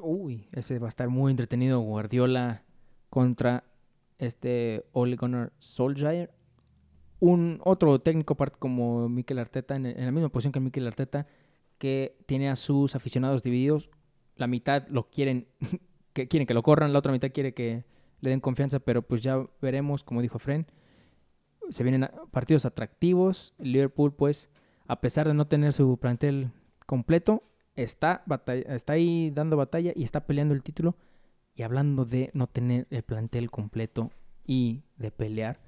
Uy, ese va a estar muy entretenido. Guardiola contra este Ole Gunnar Solskjaer. Un otro técnico como Mikel Arteta, en, la misma posición que Mikel Arteta, que tiene a sus aficionados divididos. La mitad lo quieren que quieren que lo corran, la otra mitad quiere que le den confianza, pero pues ya veremos, como dijo Fren. Se vienen partidos atractivos. Liverpool, pues, a pesar de no tener su plantel completo, está, batalla- está ahí dando batalla y está peleando el título. Y hablando de no tener el plantel completo y de pelear,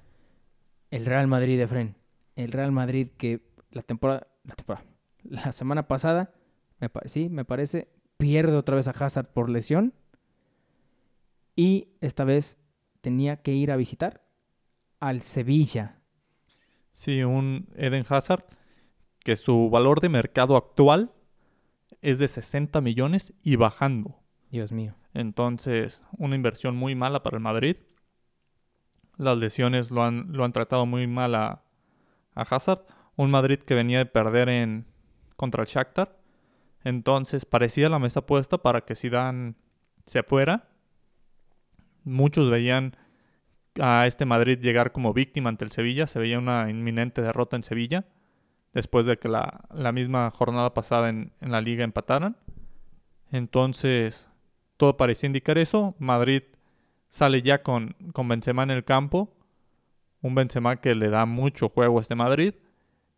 el Real Madrid de Fren. El Real Madrid que la temporada, la temporada, la semana pasada, me sí, me parece, pierde otra vez a Hazard por lesión. Y esta vez tenía que ir a visitar al Sevilla. Sí, un Eden Hazard que su valor de mercado actual es de 60 millones y bajando. Dios mío. Entonces, una inversión muy mala para el Madrid. Las lesiones lo han, lo han tratado muy mal a, a Hazard. Un Madrid que venía de perder en contra el Shakhtar. Entonces, parecía la mesa puesta para que Zidane se fuera. Muchos veían a este Madrid llegar como víctima ante el Sevilla. Se veía una inminente derrota en Sevilla. Después de que la, la misma jornada pasada en, en la liga empataran. Entonces, todo parecía indicar eso. Madrid sale ya con, con Benzema en el campo. Un Benzema que le da mucho juego a este Madrid.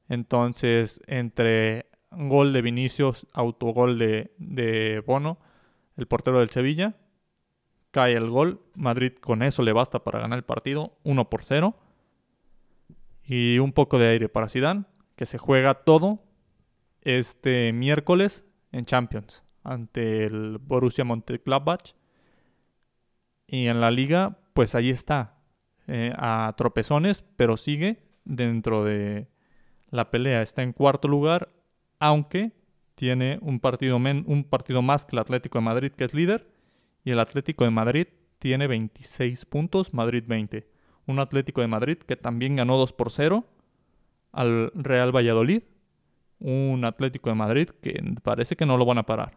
Entonces, entre gol de Vinicius, autogol de, de Bono, el portero del Sevilla, cae el gol. Madrid con eso le basta para ganar el partido, 1 por 0. Y un poco de aire para Zidane, que se juega todo este miércoles en Champions ante el Borussia Mönchengladbach. Y en la liga, pues ahí está, eh, a tropezones, pero sigue dentro de la pelea. Está en cuarto lugar, aunque tiene un partido, men- un partido más que el Atlético de Madrid, que es líder. Y el Atlético de Madrid tiene 26 puntos, Madrid 20. Un Atlético de Madrid que también ganó 2 por 0 al Real Valladolid. Un Atlético de Madrid que parece que no lo van a parar.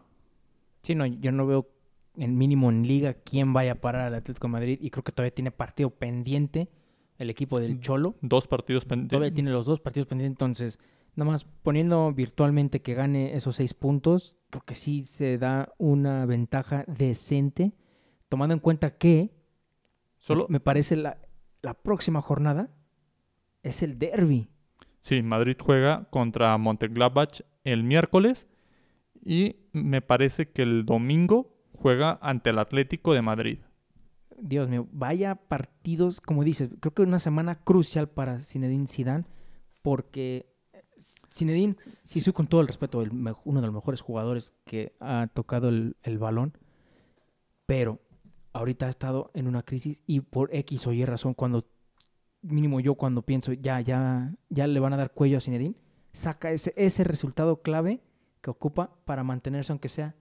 Sí, no, yo no veo en mínimo en liga quién vaya a parar al Atlético de Madrid y creo que todavía tiene partido pendiente el equipo del Cholo. Dos partidos Todavía pendientes. tiene los dos partidos pendientes, entonces, nada más poniendo virtualmente que gane esos seis puntos, creo que sí se da una ventaja decente, tomando en cuenta que Solo, Me parece la, la próxima jornada es el derby. sí, Madrid juega contra Mönchengladbach el miércoles y me parece que el domingo juega ante el Atlético de Madrid. Dios mío, vaya partidos, como dices, creo que una semana crucial para Zinedine Zidane porque eh, Zinedine, sí, soy con todo el respeto, el uno de los mejores jugadores que ha tocado el, el balón, pero ahorita ha estado en una crisis y por X o Y razón, cuando mínimo yo cuando pienso ya, ya, ya le van a dar cuello a Zinedine, saca ese, ese resultado clave que ocupa para mantenerse aunque sea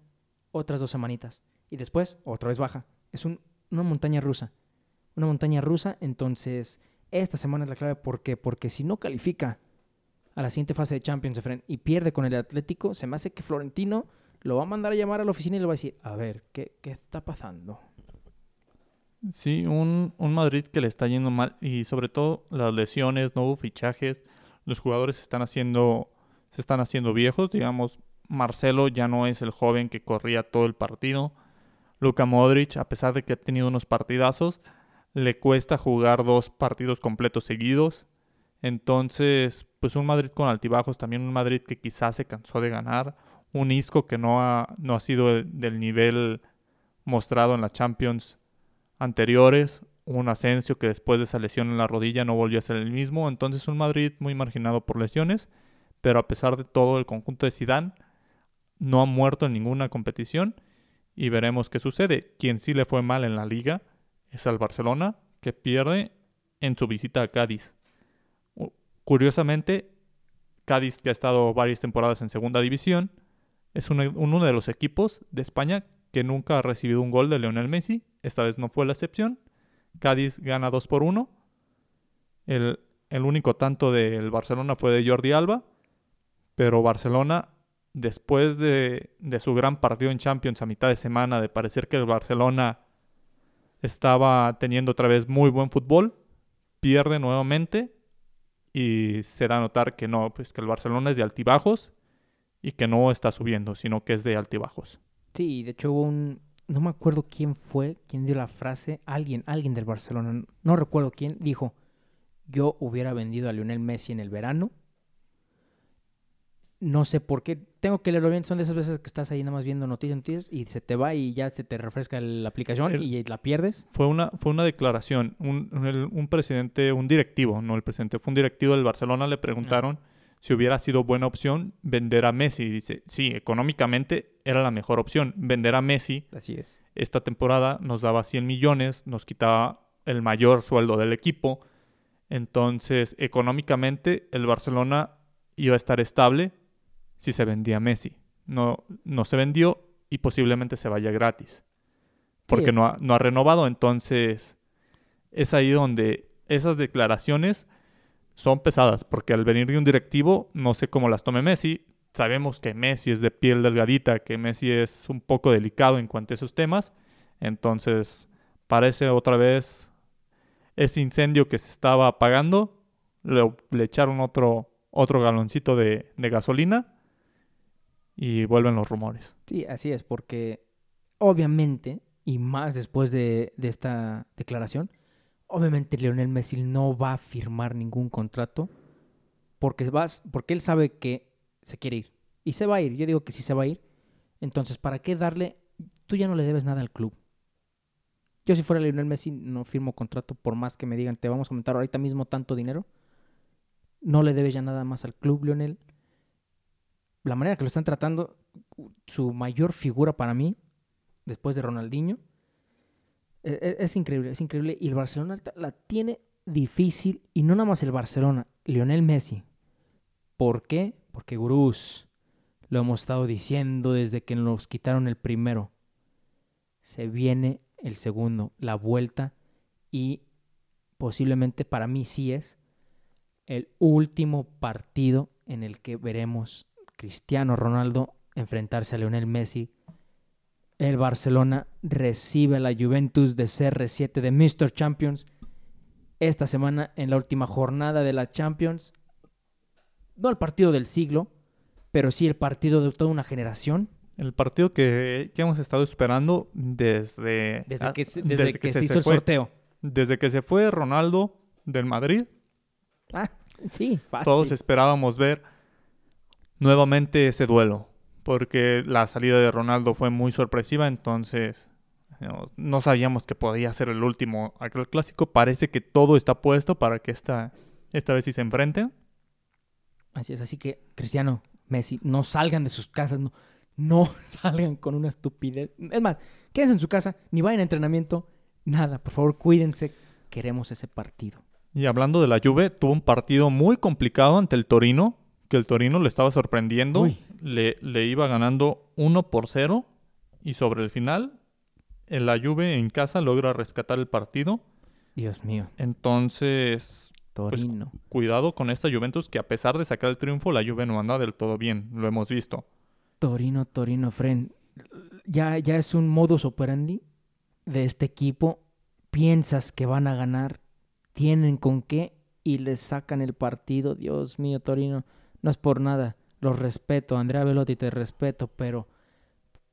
otras dos semanitas y después otra vez baja. Es un- una montaña rusa, una montaña rusa, entonces esta semana es la clave ¿por qué? porque si no califica a la siguiente fase de Champions Efren, y pierde con el Atlético, se me hace que Florentino lo va a mandar a llamar a la oficina y le va a decir, a ver, ¿qué, qué está pasando? Sí, un, un Madrid que le está yendo mal y sobre todo las lesiones, no hubo fichajes, los jugadores están haciendo, se están haciendo viejos, digamos, Marcelo ya no es el joven que corría todo el partido, Luka Modric, a pesar de que ha tenido unos partidazos, le cuesta jugar dos partidos completos seguidos, entonces, pues un Madrid con altibajos, también un Madrid que quizás se cansó de ganar, un Isco que no ha, no ha sido del- nivel mostrado en la Champions anteriores, un Asensio que después de esa lesión en la rodilla no volvió a ser el mismo, entonces un Madrid muy marginado por lesiones, pero a pesar de todo el conjunto de Zidane no ha muerto en ninguna competición y veremos qué sucede. Quien sí le fue mal en la liga es al Barcelona, que pierde en su visita a Cádiz. Curiosamente, Cádiz, que ha estado varias temporadas en segunda división, es uno, uno de los equipos de España que nunca ha recibido un gol de Lionel Messi. Esta vez no fue la excepción. Cádiz gana 2 por 1. El, el único tanto del Barcelona fue de Jordi Alba. Pero Barcelona, después de, de su gran partido en Champions a mitad de semana, de parecer que el Barcelona estaba teniendo otra vez muy buen fútbol, pierde nuevamente y se da a notar que no, pues que el Barcelona es de altibajos y que no está subiendo, sino que es de altibajos. Sí, de hecho hubo un... No me acuerdo quién fue, quién dio la frase, alguien, alguien del Barcelona, no recuerdo quién, dijo, yo hubiera vendido a Lionel Messi en el verano. No sé por qué, tengo que leerlo bien, son de esas veces que estás ahí nada más viendo noticias, noticias y se te va y ya se te refresca la aplicación El- y la pierdes. Fue una, fue una declaración, un, un- presidente, un directivo, no el presidente, fue un directivo del Barcelona, le preguntaron si hubiera sido buena opción vender a Messi. Y dice, sí, económicamente era la mejor opción. Vender a Messi Así es. esta temporada nos daba 100 millones, nos quitaba el mayor sueldo del equipo. Entonces, económicamente, el Barcelona iba a estar estable si se vendía Messi. No, no se vendió y posiblemente se vaya gratis. Porque no, ha, no ha renovado. Entonces, es ahí donde esas declaraciones son pesadas. Porque al venir de un directivo, no sé cómo las tome Messi. Sabemos que Messi es de piel delgadita, que Messi es un poco delicado en cuanto a esos temas. Entonces, parece otra vez ese incendio que se estaba apagando. Le, le echaron otro, otro galoncito de, de gasolina y vuelven los rumores. Sí, así es, porque obviamente, y más después de, de esta declaración, obviamente Lionel Messi no va a firmar ningún contrato porque, vas, porque él sabe que se quiere ir. Y se va a ir, yo digo que sí se va a ir. Entonces, ¿para qué darle? Tú ya no le debes nada al club. Yo si fuera Lionel Messi no firmo contrato por más que me digan, te vamos a aumentar ahorita mismo tanto dinero. No le debes ya nada más al club, Lionel. La manera que lo están tratando, su mayor figura para mí, después de Ronaldinho, e- e- es, increíble, es increíble. Y el Barcelona la tiene difícil, y no nada más el Barcelona, Lionel Messi. ¿Por qué? Porque Gurús, lo hemos estado diciendo desde que nos quitaron el primero. Se viene el segundo, la vuelta, y posiblemente para mí sí es el último partido en el que veremos Cristiano Ronaldo enfrentarse a Lionel Messi. El Barcelona recibe a la Juventus de CR7 de Mr. Champions esta semana en la última jornada de la Champions. No el partido del siglo, pero sí el partido de toda una generación. El partido que, que hemos estado esperando desde, Desde que se, desde que se hizo el fue. sorteo. Desde que se fue Ronaldo del Madrid, Ah, sí, fácil. todos esperábamos ver nuevamente ese duelo. Porque la salida de Ronaldo fue muy sorpresiva, entonces no, no sabíamos que podía ser el último aquel clásico. Parece que todo está puesto para que esta, esta vez sí se enfrenten. Así es, así que Cristiano, Messi, no salgan de sus casas, no, no salgan con una estupidez. Es más, quédense en su casa, ni vayan a entrenamiento, nada. Por favor, cuídense. Queremos ese partido. Y hablando de la Juve, tuvo un partido muy complicado ante el Torino, que el Torino le estaba sorprendiendo. Le, le iba ganando 1 por 0 y sobre el final, en la Juve en casa logra rescatar el partido. Dios mío, Entonces, Torino. cuidado con esta Juventus que a pesar de sacar el triunfo, la Juve no anda del todo bien, lo hemos visto. Torino, Torino, Fren. Ya, ya es un modus operandi de este equipo. Piensas que van a ganar, tienen con qué y les sacan el partido. Dios mío, Torino, no es por nada. Los respeto, Andrea Velotti, te respeto, pero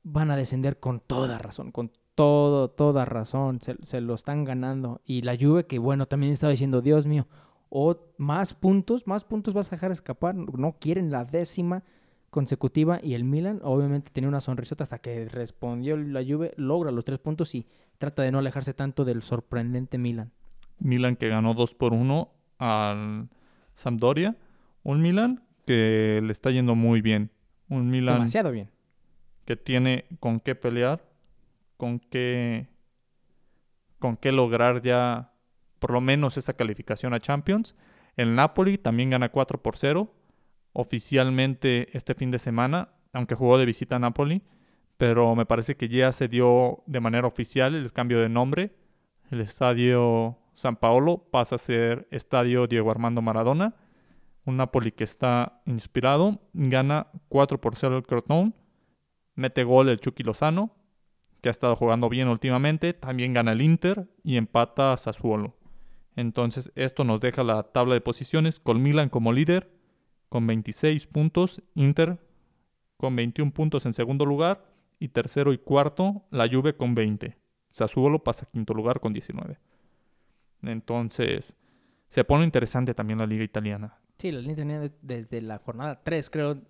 van a descender con toda razón, con todo, toda razón. Se, lo están ganando. Y la Juve, que bueno, también estaba diciendo, Dios mío, o más puntos, más puntos vas a dejar escapar. No quieren la décima consecutiva y el Milan obviamente tenía una sonrisota hasta que respondió la Juve, logra los tres puntos y trata de no alejarse tanto del sorprendente Milan. Milan que ganó 2 por 1 al Sampdoria. Un Milan que le está yendo muy bien. Un Milan Demasiado bien. que tiene con qué pelear, con qué con qué lograr ya por lo menos esa calificación a Champions. El Napoli también gana 4 por 0 oficialmente este fin de semana, aunque jugó de visita a Napoli, pero me parece que ya se dio de manera oficial el cambio de nombre. El estadio San Paolo pasa a ser Estadio Diego Armando Maradona. Un Napoli que está inspirado, gana 4 por 0 el Crotone, mete gol el Chucky Lozano, que ha estado jugando bien últimamente, también gana el Inter y empata a Sassuolo. Entonces esto nos deja la tabla de posiciones con Milan como líder con 26 puntos, Inter con 21 puntos en segundo lugar y tercero y cuarto la Juve con 20. Sassuolo pasa a quinto lugar con 19. Entonces se pone interesante también la liga italiana. Sí, la línea tenía desde la jornada 3, creo,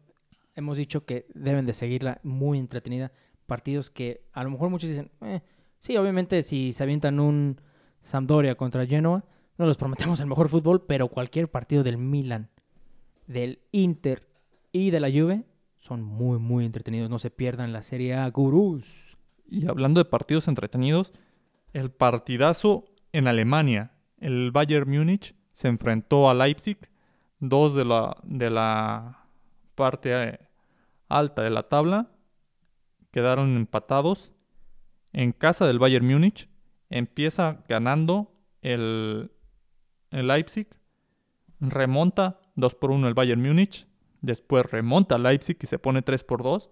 hemos dicho que deben de seguirla muy entretenida. Partidos que a lo mejor muchos dicen, eh, sí, obviamente si se avientan un Sampdoria contra Genoa, no les prometemos el mejor fútbol, pero cualquier partido del Milan, del Inter y de la Juve son muy, muy entretenidos. No se pierdan la Serie A, gurús. Y hablando de partidos entretenidos, el partidazo en Alemania. El Bayern Múnich se enfrentó a Leipzig, dos de la, de la parte eh, alta de la tabla. Quedaron empatados. En casa del Bayern Múnich empieza ganando el, el Leipzig. Remonta 2 por 1 el Bayern Múnich. Después remonta Leipzig y se pone 3 por 2.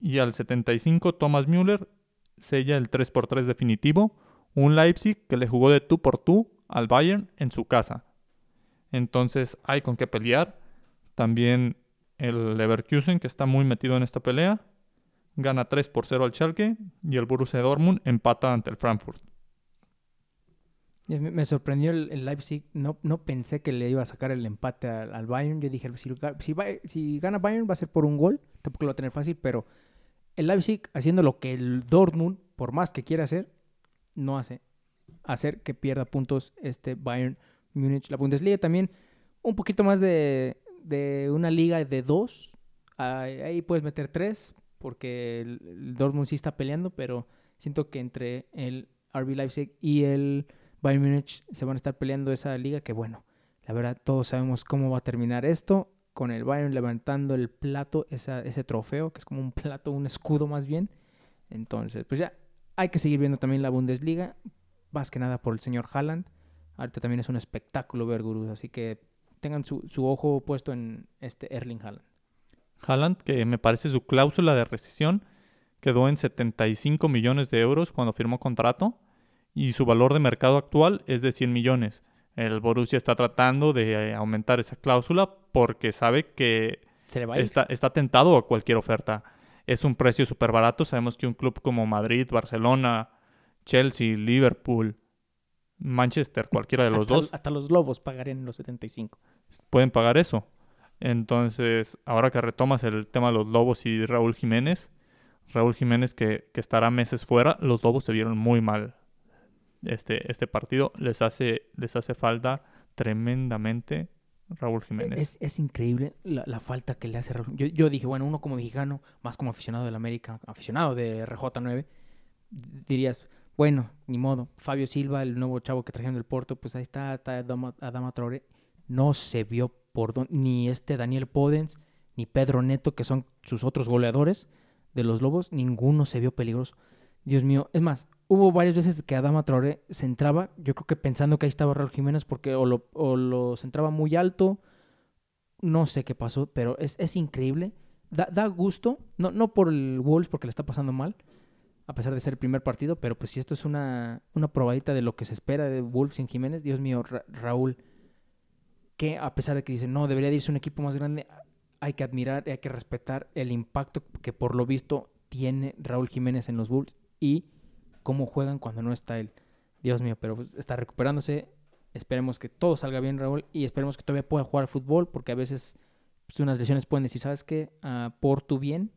Y al 75 Thomas Müller sella el 3 por 3 definitivo. Un Leipzig que le jugó de tú por tú al Bayern en su casa. Entonces hay con qué pelear. También el Leverkusen que está muy metido en esta pelea. Gana 3 por 0 al Schalke. Y el Borussia Dortmund empata ante el Frankfurt. Me sorprendió el, Leipzig. No, no pensé que le iba a sacar el empate al, Bayern. Yo dije, si, si, si gana Bayern va a ser por un gol. Tampoco lo va a tener fácil, pero el Leipzig haciendo lo que el Dortmund, por más que quiera hacer, no hace. Hacer que pierda puntos este Bayern Múnich. La Bundesliga también un poquito más de, de una liga de dos. Ahí, puedes meter tres, porque el, el Dortmund sí está peleando, pero siento que entre el RB Leipzig y el Bayern Múnich se van a estar peleando esa liga que bueno, la verdad todos sabemos cómo va a terminar esto con el Bayern levantando el plato, esa- ese trofeo que es como un plato, un escudo más bien. Entonces, pues ya hay que seguir viendo también la Bundesliga, más que nada por el señor Haaland. Ahorita también es un espectáculo ver gurús, así que tengan su, su ojo puesto en este Erling Haaland. Haaland, que me parece su cláusula de rescisión quedó en 75 millones de euros cuando firmó contrato y su valor de mercado actual es de 100 millones. El Borussia está tratando de eh, aumentar esa cláusula porque sabe que Se le va a ir. está, está tentado a cualquier oferta. Es un precio súper barato. Sabemos que un club como Madrid, Barcelona, Chelsea, Liverpool, Manchester, cualquiera de los hasta, dos, Hasta los Lobos pagarían los 75. pueden pagar eso. Entonces, ahora que retomas el tema de los Lobos y Raúl Jiménez, Raúl Jiménez que, que estará meses fuera, los Lobos se vieron muy mal este, este partido. Les hace, les hace falta tremendamente Raúl Jiménez. Es, es increíble la, la falta que le hace Raúl. Yo, yo dije, bueno, uno como mexicano, más como aficionado del América, aficionado de RJ9, dirías, bueno, ni modo. Fabio Silva, el nuevo chavo que trajeron del Porto, pues ahí está, está Adama, Adama Traoré. No se vio por dónde, ni este Daniel Podens, ni Pedro Neto, que son sus otros goleadores de los Lobos, ninguno se vio peligroso. Dios mío, es más, hubo varias veces que Adama Traoré se entraba, yo creo que pensando que ahí estaba Raúl Jiménez, porque o lo, o lo centraba muy alto, no sé qué pasó, pero es, es increíble. Da, da gusto, no, no por el Wolves, porque le está pasando mal, a pesar de ser el primer partido, pero pues si esto es una, una probadita de lo que se espera de Wolves sin Jiménez, Dios mío, Ra- Raúl, que a pesar de que dicen, no, debería de irse un equipo más grande, hay que admirar hay que respetar el impacto que por lo visto tiene Raúl Jiménez en los Bulls y cómo juegan cuando no está él. Dios mío, pero pues, está recuperándose. Esperemos que todo salga bien, Raúl, y esperemos que todavía pueda jugar fútbol, porque a veces pues, unas lesiones pueden decir, ¿sabes qué? Ah, por tu bien,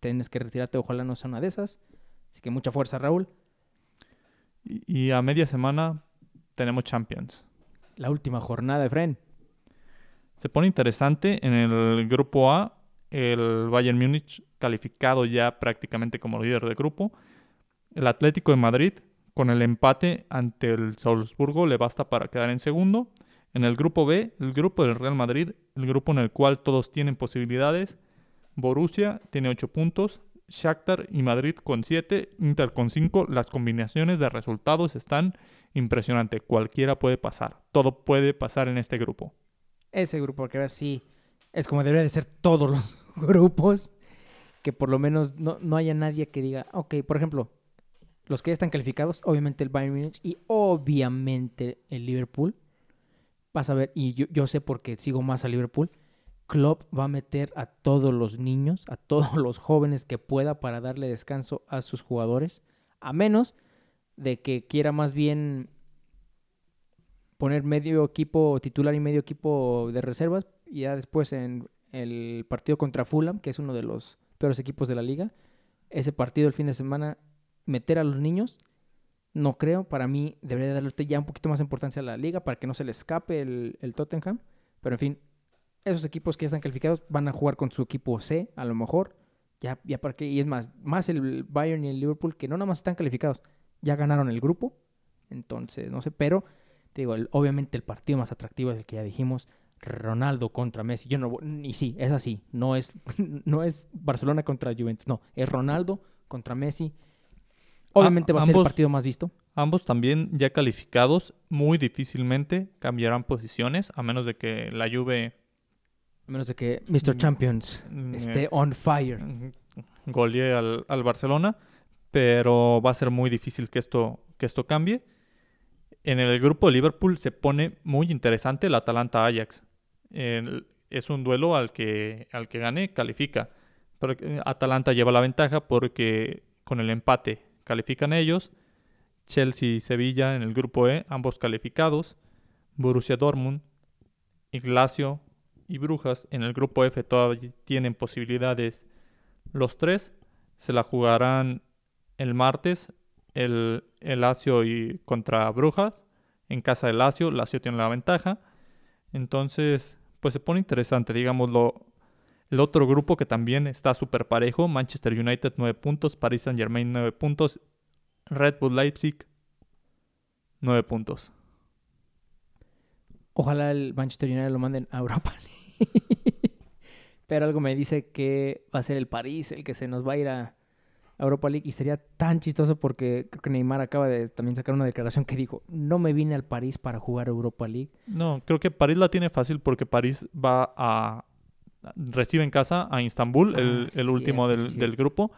tienes que retirarte, ojalá no sea una de esas. Así que mucha fuerza, Raúl. Y, y a media semana tenemos Champions. La última jornada, Efren. Se pone interesante en el grupo A, el Bayern Múnich calificado ya prácticamente como líder de grupo. El Atlético de Madrid con el empate ante el Salzburgo le basta para quedar en segundo. En el grupo B, el grupo del Real Madrid, el grupo en el cual todos tienen posibilidades. Borussia tiene 8 puntos, Shakhtar y Madrid con 7, Inter con 5. Las combinaciones de resultados están impresionantes. Cualquiera puede pasar. Todo puede pasar en este grupo. Ese grupo, que ahora sí es como debería de ser todos los grupos. Que por lo menos no, no haya nadie que diga, ok, por ejemplo, los que ya están calificados, obviamente el Bayern Munich y obviamente el Liverpool. Vas a ver, y yo, yo sé porque sigo más a Liverpool. Klopp va a meter a todos los niños, a todos los jóvenes que pueda para darle descanso a sus jugadores, a menos de que quiera más bien poner medio equipo titular y medio equipo de reservas y ya después en el partido contra Fulham, que es uno de los peores equipos de la liga, ese partido el fin de semana meter a los niños no creo, para mí debería darle ya un poquito más importancia a la liga para que no se le escape el, el Tottenham, pero en fin, esos equipos que ya están calificados van a jugar con su equipo C, a lo mejor. Ya, ya para qué. Y es más, más el Bayern y el Liverpool, que no nada más están calificados, ya ganaron el grupo. Entonces, no sé, pero te digo, el- obviamente el partido más atractivo es el que ya dijimos, Ronaldo contra Messi. Yo no, y sí, es así. No es, no es Barcelona contra Juventus, no, es Ronaldo contra Messi. Obviamente va a ser el partido más visto. Ambos también ya calificados, muy difícilmente cambiarán posiciones, a menos de que la Juve A menos de que Mr. Mm, Champions mm, esté on fire. mm, golee al, al Barcelona, pero va a ser muy difícil que esto, que esto cambie. En el grupo de Liverpool se pone muy interesante el Atalanta-Ajax. Es un duelo al que, al que gane califica. Pero eh, Atalanta lleva la ventaja porque con el empate califican ellos. Chelsea y Sevilla en el grupo E, ambos calificados. Borussia Dortmund, Ignacio y Brujas en el grupo F todavía tienen posibilidades los tres. Se la jugarán el martes el, el Lazio y contra Brujas en casa del Lazio. Lazio tiene la ventaja. Entonces, pues se pone interesante, digámoslo. El otro grupo que también está súper parejo, Manchester United 9 puntos, Paris Saint Germain 9 puntos, Red Bull Leipzig 9 puntos. Ojalá el Manchester United lo manden a Europa League. Pero algo me dice que va a ser el París el que se nos va a ir a Europa League y sería tan chistoso porque creo que Neymar acaba de también sacar una declaración que dijo, no me vine al París para jugar Europa League. No, creo que París la tiene fácil porque París va a... recibe en casa a Istanbul, el, Ah, sí, el último del, sí, del cierto. grupo.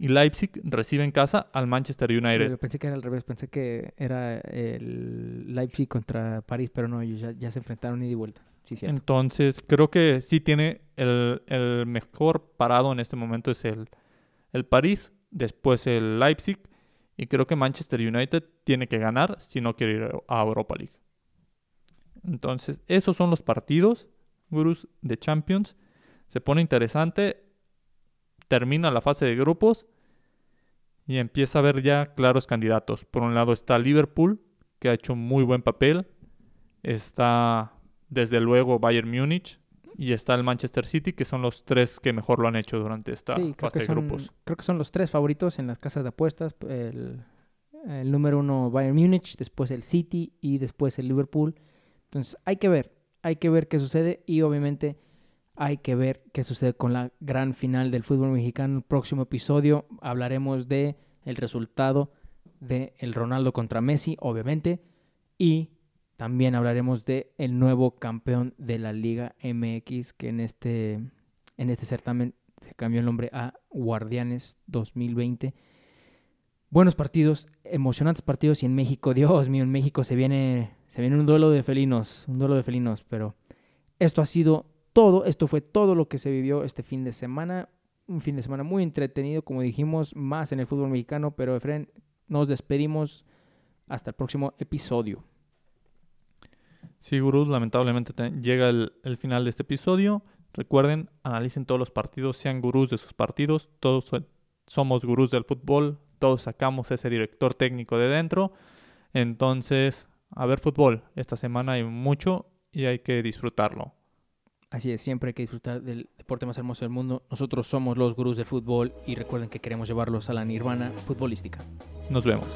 Y Leipzig recibe en casa al Manchester United. Yo pensé que era al revés, pensé que era el Leipzig contra París, pero no, ellos ya, ya se enfrentaron ida y vuelta. Entonces, creo que sí tiene el, mejor parado en este momento es el, París, después el Leipzig Y creo que Manchester United tiene que ganar si no quiere ir a Europa League. Entonces, esos son los partidos, gurús, de Champions. Se pone interesante. Termina la fase de grupos. Y empieza a haber ya claros candidatos. Por un lado está Liverpool, que ha hecho un muy buen papel. Está, desde luego, Bayern Múnich. Y está el Manchester City, que son los tres que mejor lo han hecho durante esta Sí, fase de grupos. creo que son los tres favoritos en las casas de apuestas. El, el número uno Bayern Múnich, después el City y después el Liverpool. Entonces hay que ver, hay que ver qué sucede y obviamente hay que ver qué sucede con la gran final del fútbol mexicano. El próximo episodio hablaremos de el resultado de el Ronaldo contra Messi, obviamente, y también hablaremos de el nuevo campeón de la Liga MX que en este en este certamen se cambió el nombre a Guardianes 2020. Buenos partidos, emocionantes partidos y en México, Dios mío, en México se viene se viene un duelo de felinos, un duelo de felinos, pero esto ha sido todo, esto fue todo lo que se vivió este fin de semana, un fin de semana muy entretenido, como dijimos, más en el fútbol mexicano, pero Efren, nos despedimos hasta el próximo episodio. Sí, gurús, lamentablemente te- llega el, el final de este episodio. Recuerden, analicen todos los partidos, sean gurús de sus partidos. Todos so- somos gurús del fútbol, todos sacamos ese director técnico de dentro. Entonces, a ver fútbol. Esta semana hay mucho y hay que disfrutarlo. Así es, siempre hay que disfrutar del deporte más hermoso del mundo. Nosotros somos los gurús del fútbol y recuerden que queremos llevarlos a la nirvana futbolística. Nos vemos.